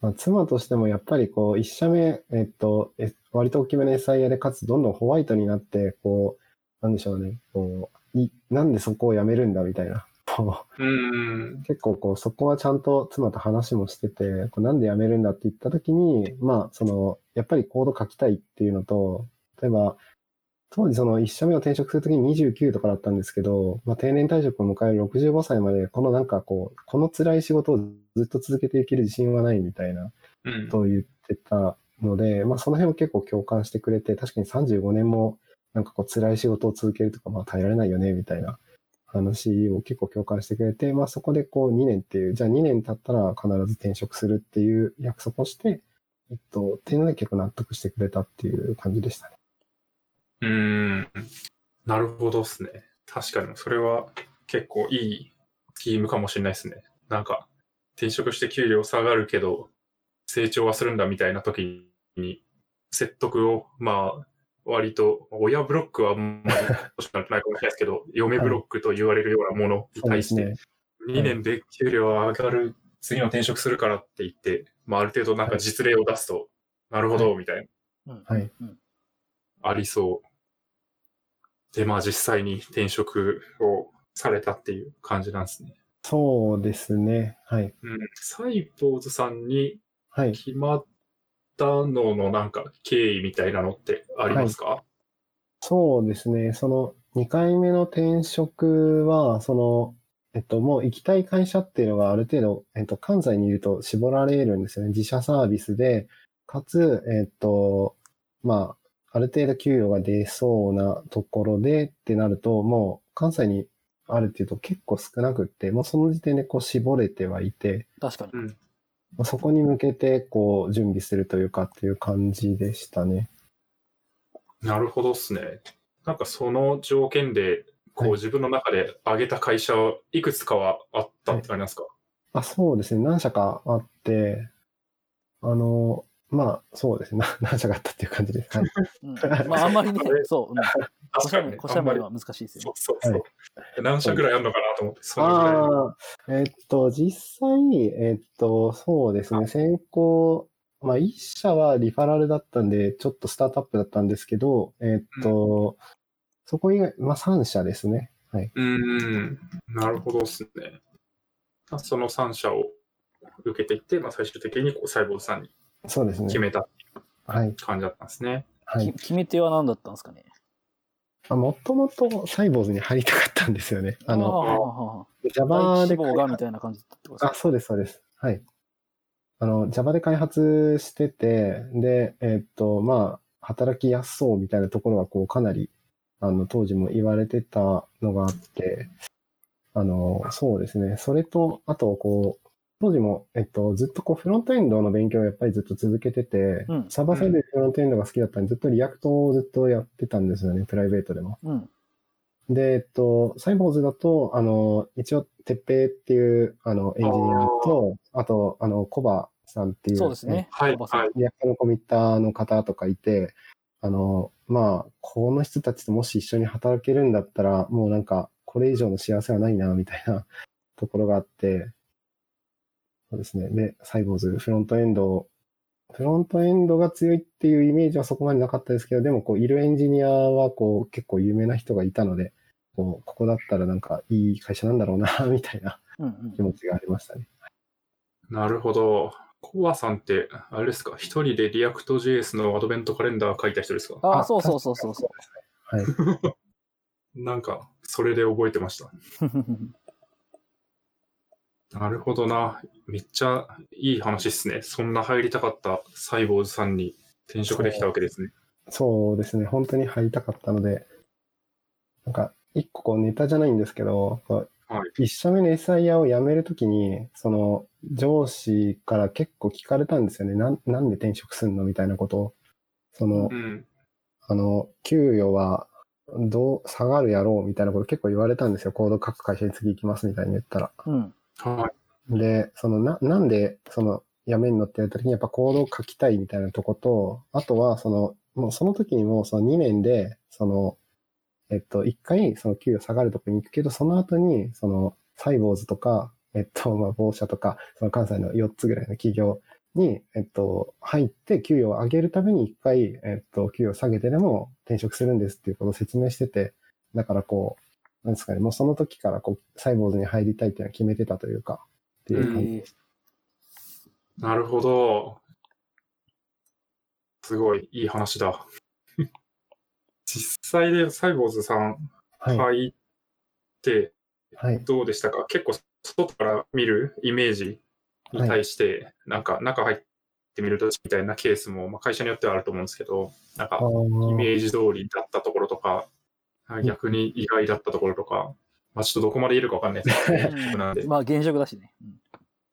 まあ、妻としてもやっぱりこう、一社目、えっと、え割と大きめの SIA でかつどんどんホワイトになって、こう、なんでしょうね、こう、い、なんでそこを辞めるんだみたいな。うん。結構こう、そこはちゃんと妻と話もしてて、こうなんで辞めるんだって言った時に、まあ、その、やっぱりコード書きたいっていうのと、例えば、当時その一社目を転職するときに29とかだったんですけど、まあ、定年退職を迎える65歳まで、このなんかこう、この辛い仕事をずっと続けていける自信はないみたいなうん。ことを言ってたので、まあその辺を結構共感してくれて、確かに35年もなんかこう辛い仕事を続けるとか、まあ耐えられないよね、みたいな話を結構共感してくれて、まあそこでこう2年っていう、じゃあ2年経ったら必ず転職するっていう約束をして、えっと、っていうので結構納得してくれたっていう感じでしたね。うん。なるほどですね。確かに、それは結構いいスキームかもしれないですね。なんか、転職して給料下がるけど、成長はするんだみたいな時に、説得を、まあ、割と、親ブロックはあんまり欲しくないかもしれないですけど、嫁ブロックと言われるようなものに対して、そうですね。2年で給料上がる、次の転職するからって言って、まあ、ある程度なんか実例を出すと、なるほど、みたいな。うんはいうんありそう。で、まあ実際に転職をされたっていう感じなんですね。そうですね。はい。うん。サイボーズさんにはい。決まったののなんか経緯みたいなのってありますか、そうですね。その2回目の転職は、その、えっと、もう行きたい会社っていうのがある程度、えっと、関西にいると絞られるんですよね。自社サービスで、かつ、えっと、まあ、ある程度給与が出そうなところでってなると、もう関西にあるっていうと結構少なくって、もうその時点でこう絞れてはいて、確かに。うん。まあそこに向けてこう準備するというかっていう感じでしたね。なるほどっすね。なんかその条件で、こうはい自分の中で上げた会社いくつかはあったって感じなんですか、あ、そうですね。何社かあって、あの、まあ、そうですね。な 何社かあったっていう感じです。はい。うんまああんまりねそう、うん、小確かにね社名、小社名は難しいですよね。そうそうそう。何社ぐらいあるのかなと思って。ああ、えっと、実際、えっと、そうですね。先行、まあ、一社はリファラルだったんで、ちょっとスタートアップだったんですけど、えっと、そこ以外、まあ、三社ですね。はい。うーん、なるほどですね。まあその3社を受けていって、まあ、最終的にこうサイボーズさんにそうですね。決めたはい。感じだったんですね。はいき。決め手は何だったんですかね？あもともとサイボウズに入りたかったんですよね。あの、の、Java でがみたいな感じだったってことあ、そうです、そうです。はい。あの、Java で開発してて、で、えっと、まあ、働きやすそうみたいなところは、こう、かなり、あの、当時も言われてたのがあって、あの、そうですね。それと、あと、こう、当時も、えっと、ずっとこう、フロントエンドの勉強をやっぱりずっと続けてて、うんサーバーサイドでフロントエンドが好きだったんで、ずっと React をずっとやってたんですよね、プライベートでも。うん。で、えっと、サイボウズだと、あの、一応、てっぺいっていう、あの、エンジニアと、あと、あの、コバさんっていう、そうですね。はいコバさんはい React のコミッターの方とかいて、あの、まあ、この人たちともし一緒に働けるんだったら、もうなんか、これ以上の幸せはないな、みたいなところがあって、そうですね。で、サイボウズ、フロントエンド、フロントエンドが強いっていうイメージはそこまでなかったですけど、でもこう、いるエンジニアはこう、結構有名な人がいたので、こう、ここだったらなんかいい会社なんだろうな、みたいなうんうん気持ちがありましたね。なるほど。コバさんって、あれですか、一人でリアクト JS のアドベントカレンダー書いた人ですか？ああ、そうそうそうそうそう。はい。なんか、それで覚えてました。う。なるほどな。めっちゃいい話っすね。そんな入りたかったサイボウズさんに転職できたわけですね。そうですね、本当に入りたかったので、なんか、一個こうネタじゃないんですけど、はい一社目の SIR を辞めるときに、その上司から結構聞かれたんですよね。なんなんで転職すんの？みたいなことを。その、うん。あの、給与はどう下がるやろう？みたいなこと結構言われたんですよ。コード書く会社に次行きますみたいに言ったら。うん。はい。で、そのな、なんで、その、辞めんのって言った時にやっぱコードを書きたいみたいなとこと、あとは、その、もうその時にもその2年で、その、えっと、1回その給与下がるとこに行くけど、その後に、その、サイボーズとか、えっと、まあ、某社とか、その関西の4つぐらいの企業に、えっと、入って給与を上げるために1回、えっと、給与を下げてでも転職するんですっていうことを説明してて、だからこう、なんですかね、もうその時からこう、サイボーズに入りたいっていうのは決めてたというか、っていう感じえーなるほど。すごいいい話だ。実際でサイボーズさんはい。入ってはい。どうでしたか、結構外から見るイメージに対して、なんか中入ってみるとみたいなケースも、まあ、会社によってはあると思うんですけど、なんかイメージ通りだったところとか、逆に意外だったところとか、まあ、ちょっとどこまで言えるかわかんないです。けど、なんで。まあ、現職だしね。うん。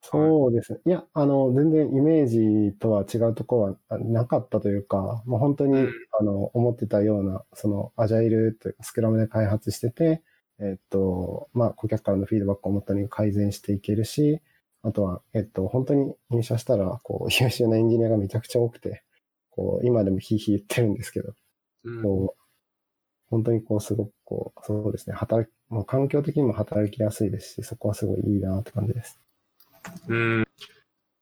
そうです。ね。いや、あの、全然イメージとは違うところはあなかったというか、もう本当に、うん。あの、思ってたような、その、アジャイルというか、スクラムで開発してて、えっと、まあ、顧客からのフィードバックをもとに改善していけるし、あとは、えっと、本当に入社したら、こう、優秀なエンジニアがめちゃくちゃ多くて、こう、今でもヒーヒー言ってるんですけど、うん。こう、本当にこう、すごくこう、そうですね、働き、もう環境的にも働きやすいですし、そこはすごいいいなって感じです。うん、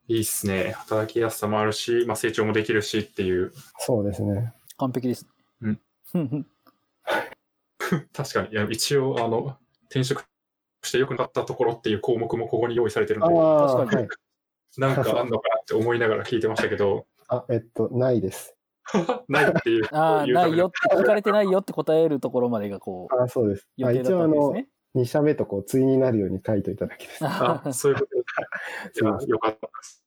いいっすね。働きやすさもあるし、まあ、成長もできるしっていう。そうですね。完璧です。うんうん。確かに。いや、一応、あの、転職して良くなかったところっていう項目もここに用意されてるんで、ああ、確かにはい。なんかあんのかなって思いながら聞いてましたけど、あ、えっと、ないです。ないっていう。ああ、ないよって、聞かれてないよって答えるところまでがこう、あそうです。あ予定だっ一応、あの、たわけですね。2社目とこう、対になるように書いといただけです。あ、そういうことでよかったです。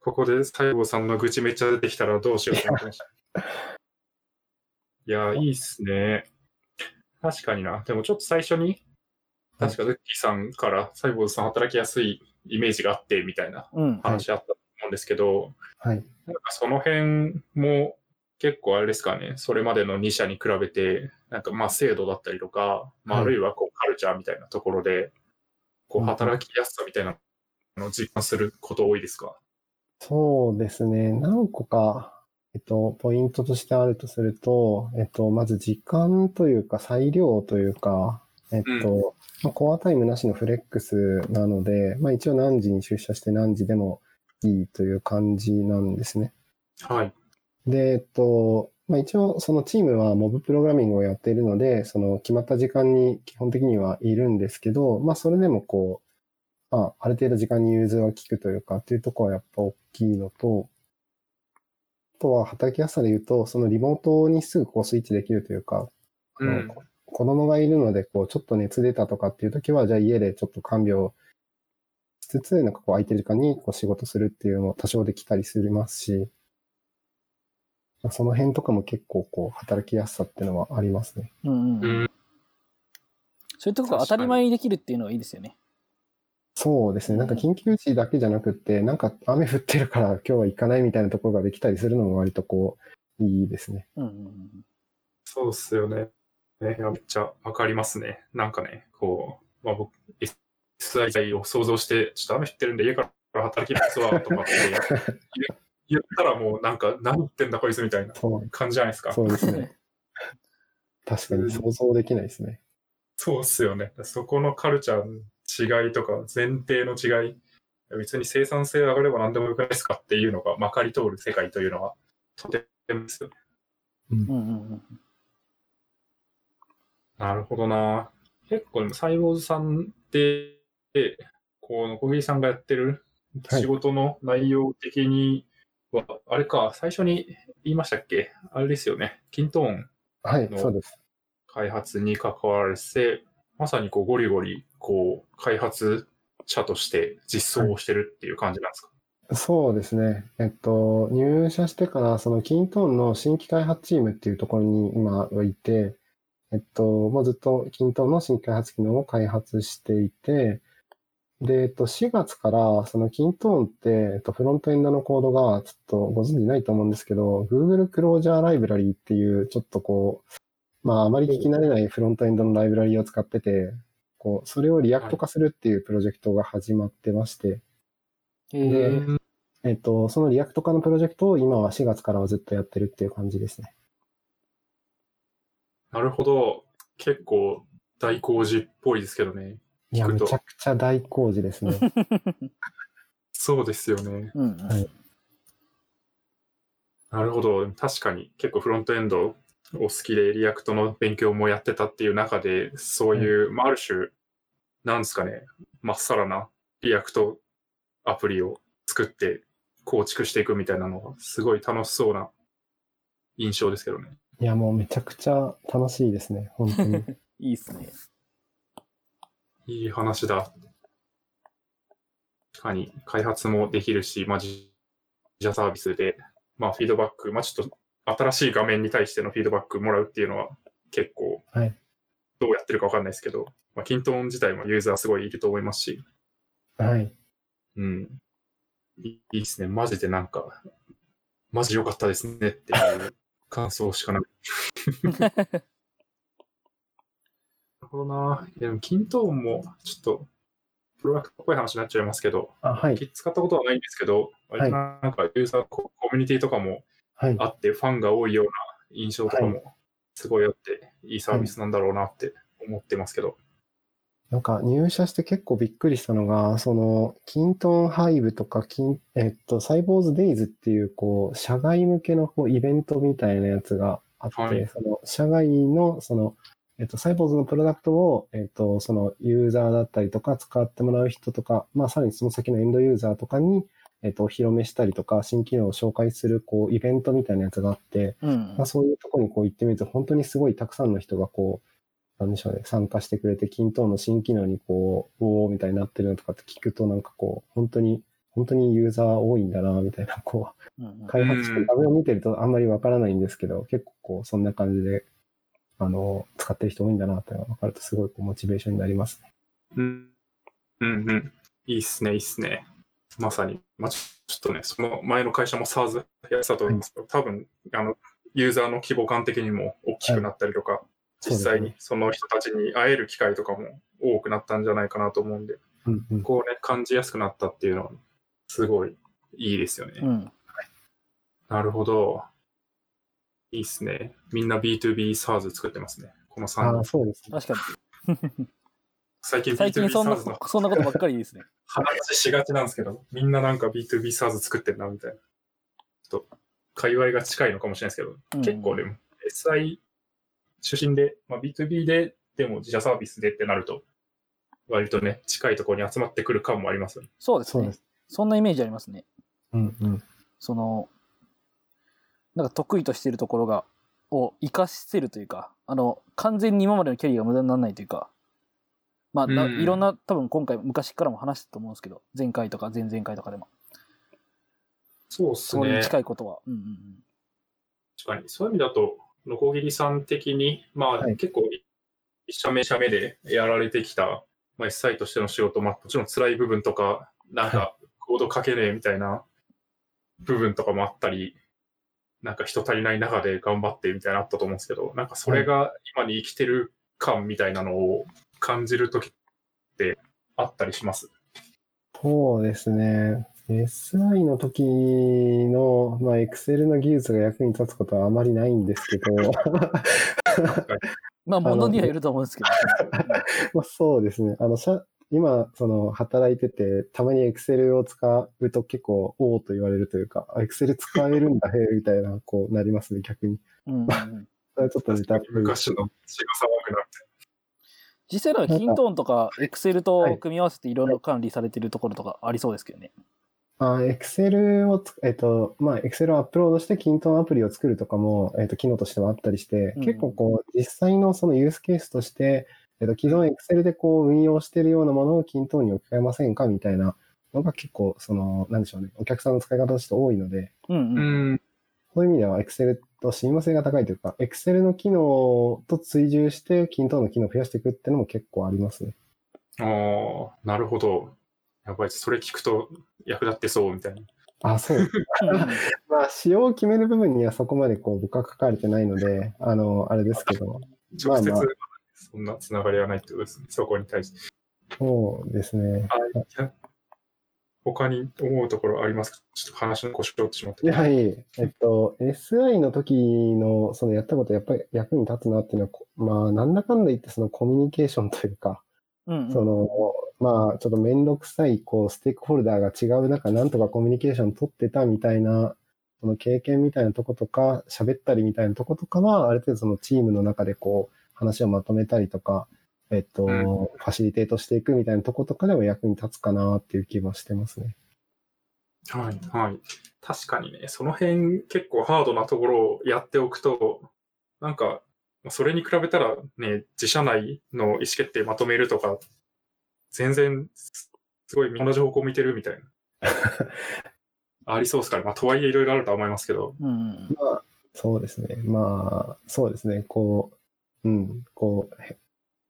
ここで西郷さんの愚痴めっちゃ出てきたらどうしようと思ってました。いや、いいっすね。確かにな。でもちょっと最初に、確かズッキーさんからサイボーズさん働きやすいイメージがあってみたいなうん。話あったうんですけど、はい。なんかその辺も結構あれですかね、それまでの2社に比べて、なんかまあ制度だったりとか、まあ、はいあるいはこうカルチャーみたいなところで、こううん働きやすさみたいなのを実感すること多いですか？そうですね。何個か、えっと、ポイントとしてあるとすると、えっと、まず時間というか、裁量というか、えっと、まあ、コアタイムなしのフレックスなので、まあ一応何時に出社して何時でもいいという感じなんですね。はい。で、えっと、まあ、一応そのチームはモブプログラミングをやっているので、その決まった時間に基本的にはいるんですけど、まあそれでもこう、まあある程度時間に融通が利くというかっていうところはやっぱ大きいのと、あとは働きやすさで言うと、そのリモートにすぐこうスイッチできるというか、うん子供がいるので、こう、ちょっと熱出たとかっていう時は、じゃあ家でちょっと看病しつつ、なんかこう空いてる時間にこう仕事するっていうのも多少できたりしますし、まあその辺とかも結構こう、働きやすさっていうのはありますね。うんうん。うん。そういうところが当たり前にできるっていうのはいいですよね。そうですね。なんか緊急時だけじゃなくって、なんか雨降ってるから 今日は行かないみたいなところができたりするのも割とこう、いいですね。うんうんうん。そうっすよね。ね、めっちゃわかりますね。なんかね、こう、まあ僕、SI を想像して、ちょっと雨降ってるんで家から働きますわ、とかって言言ったらもうなんか、何言ってんだこいつみたいなそう、感じじゃないですか。そうですね。確かに想像できないですね。そうっすよね。そこのカルチャーの違いとか、前提の違い、別に生産性上がれば何でもよくないですかっていうのがまかり通る世界というのは、とてもですよね。うんうんうん。なるほどな。結構でもサイボーズさんって、この小木さんがやってるはい仕事の内容的には、あれか、最初に言いましたっけ？あれですよね。キントーンはい、の。開発に関わらせ、まさにこうゴリゴリ、こう、開発者として実装をしてるっていう感じなんですか、そうですね。えっと、入社してから、そのキントーンの新規開発チームっていうところに今はいて、えっと、もうずっとキントーンの新規開発機能を開発していて、で、えっと、4月から、その kintone って、えっと、フロントエンドのコードが、ちょっとご存知ないと思うんですけど、Google Closure Library っていう、ちょっとこう、まあ、あまり聞き慣れないフロントエンドのライブラリを使ってて、こう、それを React 化するっていうプロジェクトが始まってまして、えーうんえっと、その React 化のプロジェクトを今は4月からはずっとやってるっていう感じですね。なるほど。結構大工事っぽいですけどね。いや、めちゃくちゃ大工事ですね。そうですよね。うんうんはいなるほど。確かに結構フロントエンドお好きで React の勉強もやってたっていう中で、そういう、まあ、ある種、なんですかね、まっさらな React アプリを作って構築していくみたいなのが、すごい楽しそうな印象ですけどね。いや、もうめちゃくちゃ楽しいですね。本当に。いいっすね。いい話だ。確かに開発もできるし、まあ、自自社サービスで、まあ、フィードバック、まあ、ちょっと新しい画面に対してのフィードバックもらうっていうのは結構はい。どうやってるかわかんないですけど、まあ、キントーン自体もユーザーすごいいると思いますし、はい。うん。いいいですね。マジでなんか、マジ良かったですねっていう感想しかない。ほどな。いやでも、キントーンもちょっと、プロダクトっぽい話になっちゃいますけど、あ、はい。使ったことはないんですけど、割となんかユーザーココミュニティとかもはい。あって、ファンが多いような印象とかもすごいあって、いいサービスなんだろうなって思ってますけど。なんか入社して結構びっくりしたのが、その、キントンハイブとか、キン、えっと、サイボーズデイズっていう、こう、社外向けのこうイベントみたいなやつがあって、はいその、社外の、その、えっと、サイボーズのプロダクトを、えっと、その、ユーザーだったりとか、使ってもらう人とか、まあ、さらにその先のエンドユーザーとかに、えっと、お披露目したりとか、新機能を紹介する、こう、イベントみたいなやつがあって、うん。まあ、そういうところにこう行ってみると、本当にすごいたくさんの人がこう、なんでしょうね、参加してくれて、均等の新機能にこう、おーみたいになってるのとかって聞くと、なんかこう、本当に、本当にユーザー多いんだな、みたいな、こう、開発して画面を見てるとあんまりわからないんですけど、結構こう、そんな感じで、あの、使ってる人多いんだな、っていうのが分かると、すごいこう、モチベーションになりますね。うん。うんうん。いいっすね、いいっすね。まさに。まあ、ちょちょっとね、その前の会社も SARS やってたと思いますけど、多分、あの、ユーザーの規模感的にも大きくなったりとか、実際にその人たちに会える機会とかも多くなったんじゃないかなと思うんで、うんうん。こうね、感じやすくなったっていうのは、すごいいいですよね。うん。なるほど。いいっすね。みんな B2B SARS 作ってますね。この3ああ、人。そうですね。確かに。最近最近 B2B そんな SARS の、そんなことばっかりですね。話しがちなんですけど、みんななんか B2B SARS 作ってんな、みたいな。ちょっと、界隈が近いのかもしれないですけど、うん結構でも、SI 出身で、まあ、B2B で、でも自社サービスでってなると、割とね、近いところに集まってくる感もありますよね。そうですねそうです。そんなイメージありますね。うんうん。その、なんか得意としているところが、を活かせるというか、あの、完全に今までのキャリアが無駄にならないというか、まあ、なうんいろんな、多分今回、昔からも話したと思うんですけど、前回とか前々回とかでも、そうっすねそれに。近いことは。うんうんうん。確かに。そういう意味だと、のこぎりさん的に、まあ、はい結構、一社目一社目でやられてきた、まあ、SI としての仕事、まあ、もちろん辛い部分とか、なんか、コード書けねえみたいな部分とかもあったり、なんか人足りない中で頑張ってみたいなのあったと思うんですけど、なんかそれが今に生きてる感みたいなのを感じるときってあったりします？そうですね。SI の時の、まあ、Excel の技術が役に立つことはあまりないんですけど、まあ、ものにはよると思うんですけど。まあ、そうですね。あの、しゃ今、その、働いてて、たまに Excel を使うと結構、おおと言われるというか、あ Excel 使えるんだ、へえ、みたいな、こうなりますね、逆に。うんうん それちょっと昔の血が騒ぐなみたい実際なんかキントーンとか Excel と組み合わせていろいろ管理されてるところとかありそうですけどね。あ、Excel をつ、えっと、まあ、Excel をアップロードして、キントンアプリを作るとかも、えっと、機能としてはあったりして、うん。結構こう、実際のそのユースケースとして、えっと、既存 Excel でこう、運用しているようなものをキントンに置き換えませんかみたいなのが結構、その、なんでしょうね、お客さんの使い方として多いので、うんな。うん。うん。そういう意味では Excel と親和性が高いというか、Excel の機能と追従して、キントンの機能を増やしていくっていうのも結構ありますね。ああ、なるほど。やばい、それ聞くと役立ってそうみたいな。あ、そうです まあ、仕様を決める部分にはそこまでこう、僕は書かれてないので、あの、あれですけど、直接、まあまあそんなつながりはないってことですね。そこに対して。そうですね。はい。他に思うところありますか？ちょっと話の腰を折ってしまって。やはり、えっと、SI の時の、そのやったことやっぱり役に立つなっていうのはこ、まあ、なんだかんだ言ってそのコミュニケーションというか、うんうんその、まあ、ちょっとめんどくさい、こう、ステークホルダーが違う中、なんとかコミュニケーション取ってたみたいな、その経験みたいなとことか、喋ったりみたいなとことかは、ある程度そのチームの中でこう、話をまとめたりとか、えっと、うんファシリテートしていくみたいなとことかでも役に立つかなっていう気はしてますね。はい、はい。確かにね、その辺結構ハードなところをやっておくと、なんか、それに比べたらね、自社内の意思決定まとめるとか、全然、すごい同じ方向向いてるみたいな。ありそうですかね。まあ、とはいえいろいろあるとは思いますけど。うんうんまあ、そうですね。まあ、そうですね。こう、うん、こ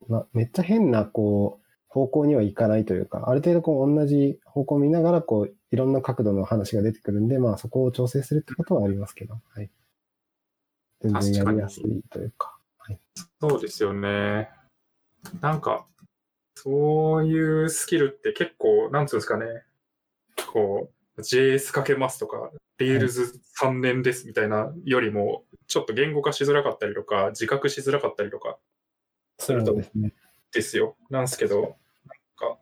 う、ま、めっちゃ変な、こう、方向にはいかないというか、ある程度こう、同じ方向を見ながら、こう、いろんな角度の話が出てくるんで、まあ、そこを調整するってことはありますけど、はい。全然やりやすいというか。はいそうですよね。なんか、そういうスキルって結構、なんつうんですかね。こう、JS かけますとか、Rails 3年ですみたいなよりも、ちょっと言語化しづらかったりとか、自覚しづらかったりとかするとですね。ですよ。なんですけど、なんか、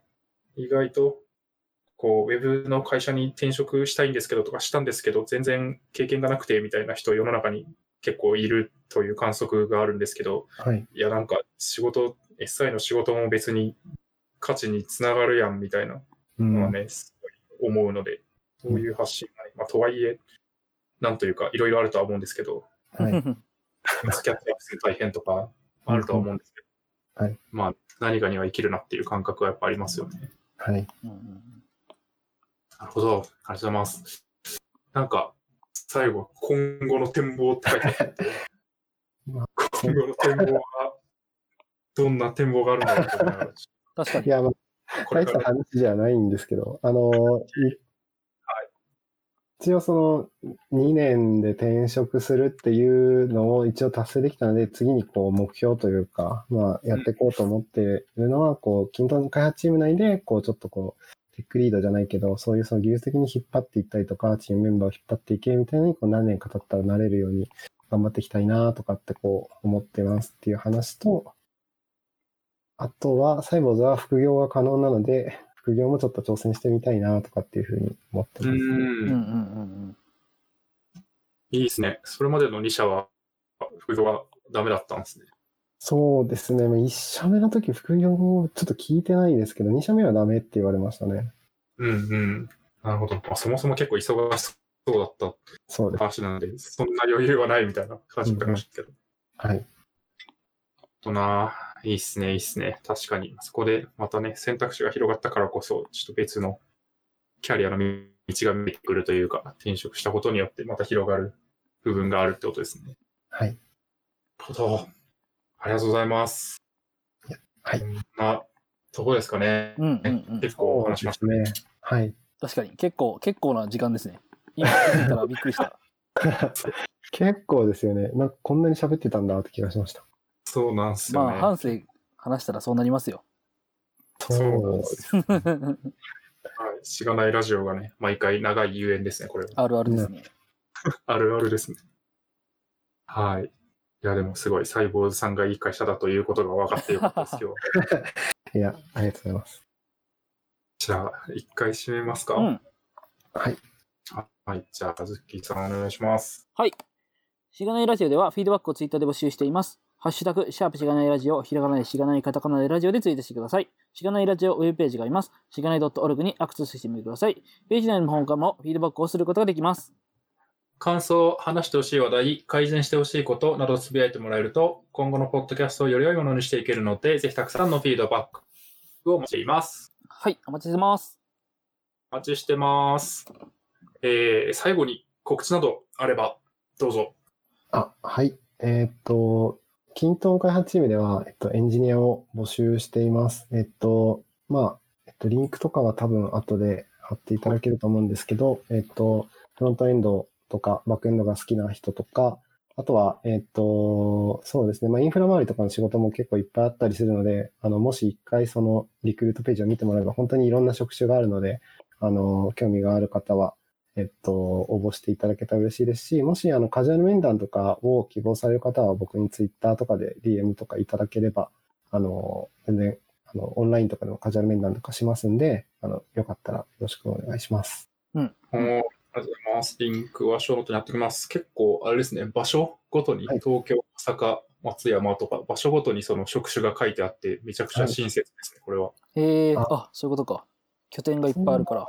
意外と、こう、ウェブの会社に転職したいんですけどとかしたんですけど、全然経験がなくてみたいな人世の中に結構いるという観測があるんですけど、はい。いや、なんか仕事、SI の仕事も別に価値につながるやんみたいなうん。のはね、すごい思うので、そういう発信がね、まあ、とはいえ、なんというか、いろいろあるとは思うんですけど、はい。スキャットアップする大変とかあるとは思うんですけど、うんはいまあ、何かには生きるなっていう感覚はやっぱありますよね。はい。うんうんなるほど。ありがとうございます。なんか、最後、今後の展望って書いてあってまあ、今後の展望が、どんな展望があるんだろうと思いながら、確かに。いや、まあ、大したこれから、ね、話じゃないんですけど、あの、い一応その2年で転職するっていうのを一応達成できたので、次にこう目標というか、まあやっていこうと思っているのは、こう、均等開発チーム内で、こうちょっとこう、テックリードじゃないけど、そういうその技術的に引っ張っていったりとか、チームメンバーを引っ張っていけみたいなに、こう何年か経ったらなれるように頑張っていきたいなとかってこう思ってますっていう話と、あとは、サイボーズは副業が可能なので、副業もちょっと挑戦してみたいなとかっていうふうに思ってうます。うんうんうんん、うん。いいですね。それまでの2社は、副業がダメだったんですね。そうですね。まあ1社目の時副業をちょっと聞いてないですけど、2社目はダメって言われましたね。うんうん。なるほど。まあ、そもそも結構忙しそうだったそうです。話なので、そんな余裕はないみたいな感じになりましたけど。はい。とな、いいっすね、いいっすね。確かに。そこでまたね、選択肢が広がったからこそ、ちょっと別のキャリアの道が見えてくるというか、転職したことによってまた広がる部分があるってことですね。はい。なるほど。ありがとうございます。はいこんなとこですかね。うんうんうん。結構お話しましたね。ね。はい。確かに。結構、結構な時間ですね。今気づいたらびっくりした。結構ですよね。なんかこんなに喋ってたんだって気がしました。そうなんすよね。まあ、半生話したらそうなりますよ。そうです。はい。しがないラジオがね、毎回長い遊園ですね、これは。あるあるですね。あるあるですね。はい。いや、でもすごい、サイボーズさんがいい会社だということが分かってよかったです、今日。いや、ありがとうございます。じゃあ、一回締めますか。うん。はい。はい。じゃあ、ズッキーさんお願いします。はい。しがないラジオではフィードバックをツイッターで募集しています。ハッシュタグ、シャープしがないラジオ、ひらがなでしがないカタカナでラジオでツイートしてください。しがないラジオウェブページがあります。しがない .org にアクセスしてみてください。ページ内の方からもフィードバックをすることができます。感想、話してほしい話題、改善してほしいことなどつぶやいてもらえると、今後のポッドキャストをより良いものにしていけるので、ぜひたくさんのフィードバックをお待ちしています。はい、お待ちしてます。お待ちしてます。えー、最後に告知などあれば、どうぞ。あ、はい。えーっと、キントン開発チームでは、えっと、エンジニアを募集しています。えっと、まあ、えっと、リンクとかは多分後で貼っていただけると思うんですけど、えっと、フロントエンドとか、バックエンドが好きな人とか、あとは、えっと、そうですね、まあ、インフラ周りとかの仕事も結構いっぱいあったりするので、あの、もし一回そのリクルートページを見てもらえば、本当にいろんな職種があるので、あの、興味がある方は、えっと、応募していただけたら嬉しいですし、もし、あの、カジュアル面談とかを希望される方は、僕にツイッターとかで DM とかいただければ、あの、全然、あの、オンラインとかでもカジュアル面談とかしますんで、あの、よかったらよろしくお願いします。うん。おーありがとうございます。リンクはショートに貼っておきます。結構、あれですね、場所ごとに、はい東京、大阪、松山とか、場所ごとにその職種が書いてあって、めちゃくちゃ親切ですね、これは。へえ、ああ、そういうことか。拠点がいっぱいあるから。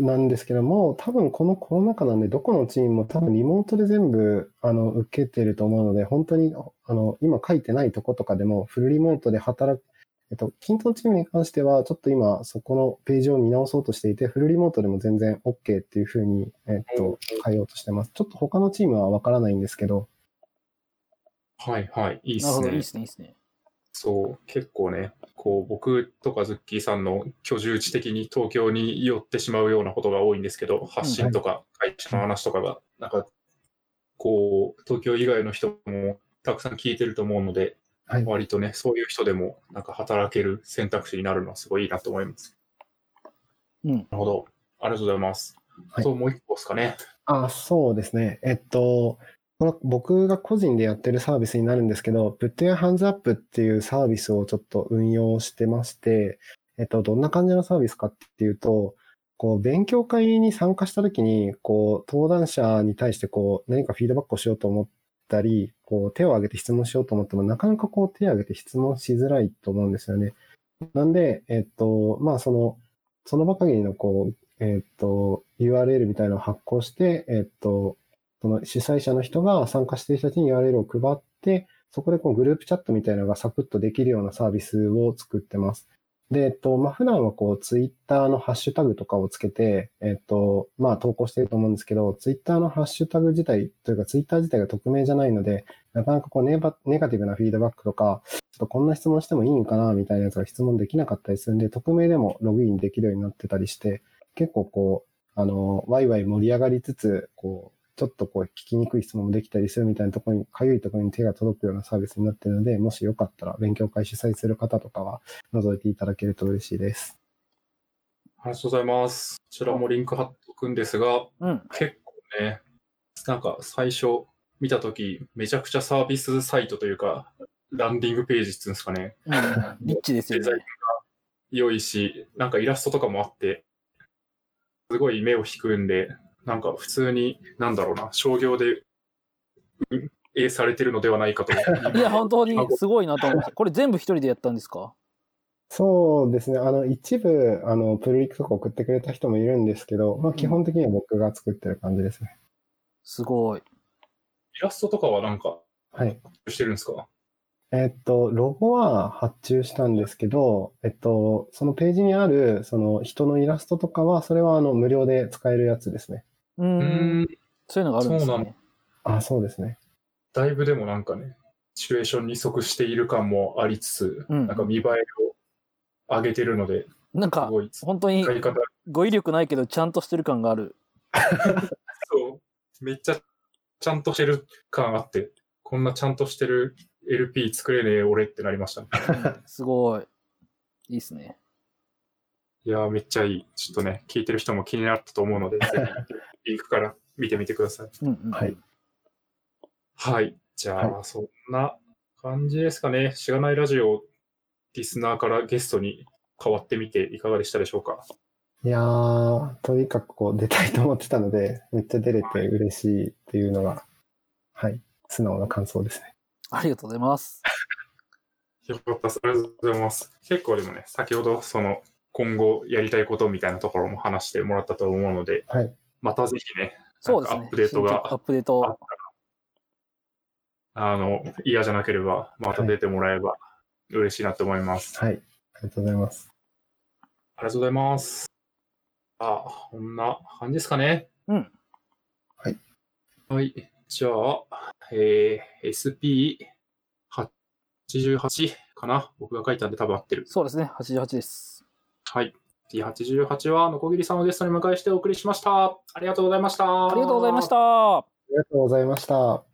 なんですけども、多分このコロナ禍なんで、どこのチームも多分リモートで全部、あの、受けてると思うので、本当に、あの、今書いてないとことかでも、フルリモートで働く、えっと、キントンチームに関しては、ちょっと今、そこのページを見直そうとしていて、フルリモートでも全然 OK っていうふうに、えっと、変えようとしてます。ちょっと他のチームはわからないんですけど、はいはい、いいっなるほど、いいすねっ。すね、いいっすね。そう、結構ね、こう、僕とかズッキーさんの居住地的に東京に寄ってしまうようなことが多いんですけど、発信とか会社の話とかが、なんか、こう、東京以外の人もたくさん聞いてると思うので、はい。割とね、そういう人でも、なんか働ける選択肢になるのはすごいいいなと思います。うん。なるほど。ありがとうございます。はいそう、もう一個ですかね。あ、そうですね。えっと、この僕が個人でやってるサービスになるんですけど、Put Your Hands Up っていうサービスをちょっと運用してまして、えっと、どんな感じのサービスかっていうと、こう、勉強会に参加したときに、こう、登壇者に対してこう、何かフィードバックをしようと思ったり、こう、手を挙げて質問しようと思っても、なかなかこう、手を挙げて質問しづらいと思うんですよね。なんで、えっと、まあ、その、その場限りのこう、えっと、URL みたいなのを発行して、えっと、その主催者の人が参加している人たちに URL を配って、そこでこうグループチャットみたいなのがサクッとできるようなサービスを作ってます。で、えっと、まあ、普段はこう、ツイッターのハッシュタグとかをつけて、えっと、まあ、投稿してると思うんですけど、ツイッターのハッシュタグ自体というか、ツイッター自体が匿名じゃないので、なかなかこうネバ、ネガティブなフィードバックとか、ちょっとこんな質問してもいいんかな、みたいなやつが質問できなかったりするんで、匿名でもログインできるようになってたりして、結構こう、あの、ワイワイ盛り上がりつつ、こう、ちょっとこう、聞きにくい質問もできたりするみたいなところに、かゆいところに手が届くようなサービスになっているので、もしよかったら勉強会主催する方とかは、覗いていただけると嬉しいです。ありがとうございます。こちらもリンク貼っとくんですが、うん。結構ね、なんか最初見たとき、めちゃくちゃサービスサイトというか、ランディングページっていうんですかね、うん。リッチですよデザインがね。良いし、なんかイラストとかもあって、すごい目を引くんで、なんか普通に、なんだろうな、商業で運営されてるのではないかと。いや、本当にすごいなと思いました。これ全部一人でやったんですか？そうですね。あの、一部、あの、プルリクとか送ってくれた人もいるんですけど、まあ、基本的には僕が作ってる感じですね。すごい。イラストとかはなんかはい。してるんですか？えっと、ロゴは発注したんですけど、えっと、そのページにある、その人のイラストとかは、それはあの、無料で使えるやつですね。う。うんん、そういうのがあるんですそうなね。あ、そうですね。だいぶでもなんかね、シチュエーションに即している感もありつつ、うんなんか見栄えを上げてるので、なんか、すごい本当に語彙力ないけど、ちゃんとしてる感がある。そう、めっちゃちゃんとしてる感あって、こんなちゃんとしてる LP 作れねえ俺ってなりましたね。うんすごい。いいっすね。いやー、めっちゃいい。ちょっとね、聞いてる人も気になったと思うので、ぜひ、リンクから見てみてください。うんうん。はい。はい。じゃあ、はそんな感じですかね。しがないラジオ、リスナーからゲストに変わってみていかがでしたでしょうか？いやー、とにかくこう出たいと思ってたので、めっちゃ出れて嬉しいっていうのが、はい、素直な感想ですね。ありがとうございます。よかったです。ありがとうございます。結構でもね、先ほど、その、今後やりたいことみたいなところも話してもらったと思うので、はい。またぜひね、そうですね。アップデートがアップデート。あの、嫌じゃなければ、また出てもらえれば嬉しいなと思います。はい。ありがとうございます。ありがとうございます。あ、こんな感じですかね。うん。はい。はい。じゃあ、えー、SP88 かな僕が書いたんで多分合ってる。そうですね。88です。はい。P88 は、のこぎりさんをゲストに迎えしてお送りしました。ありがとうございました。ありがとうございました。ありがとうございました。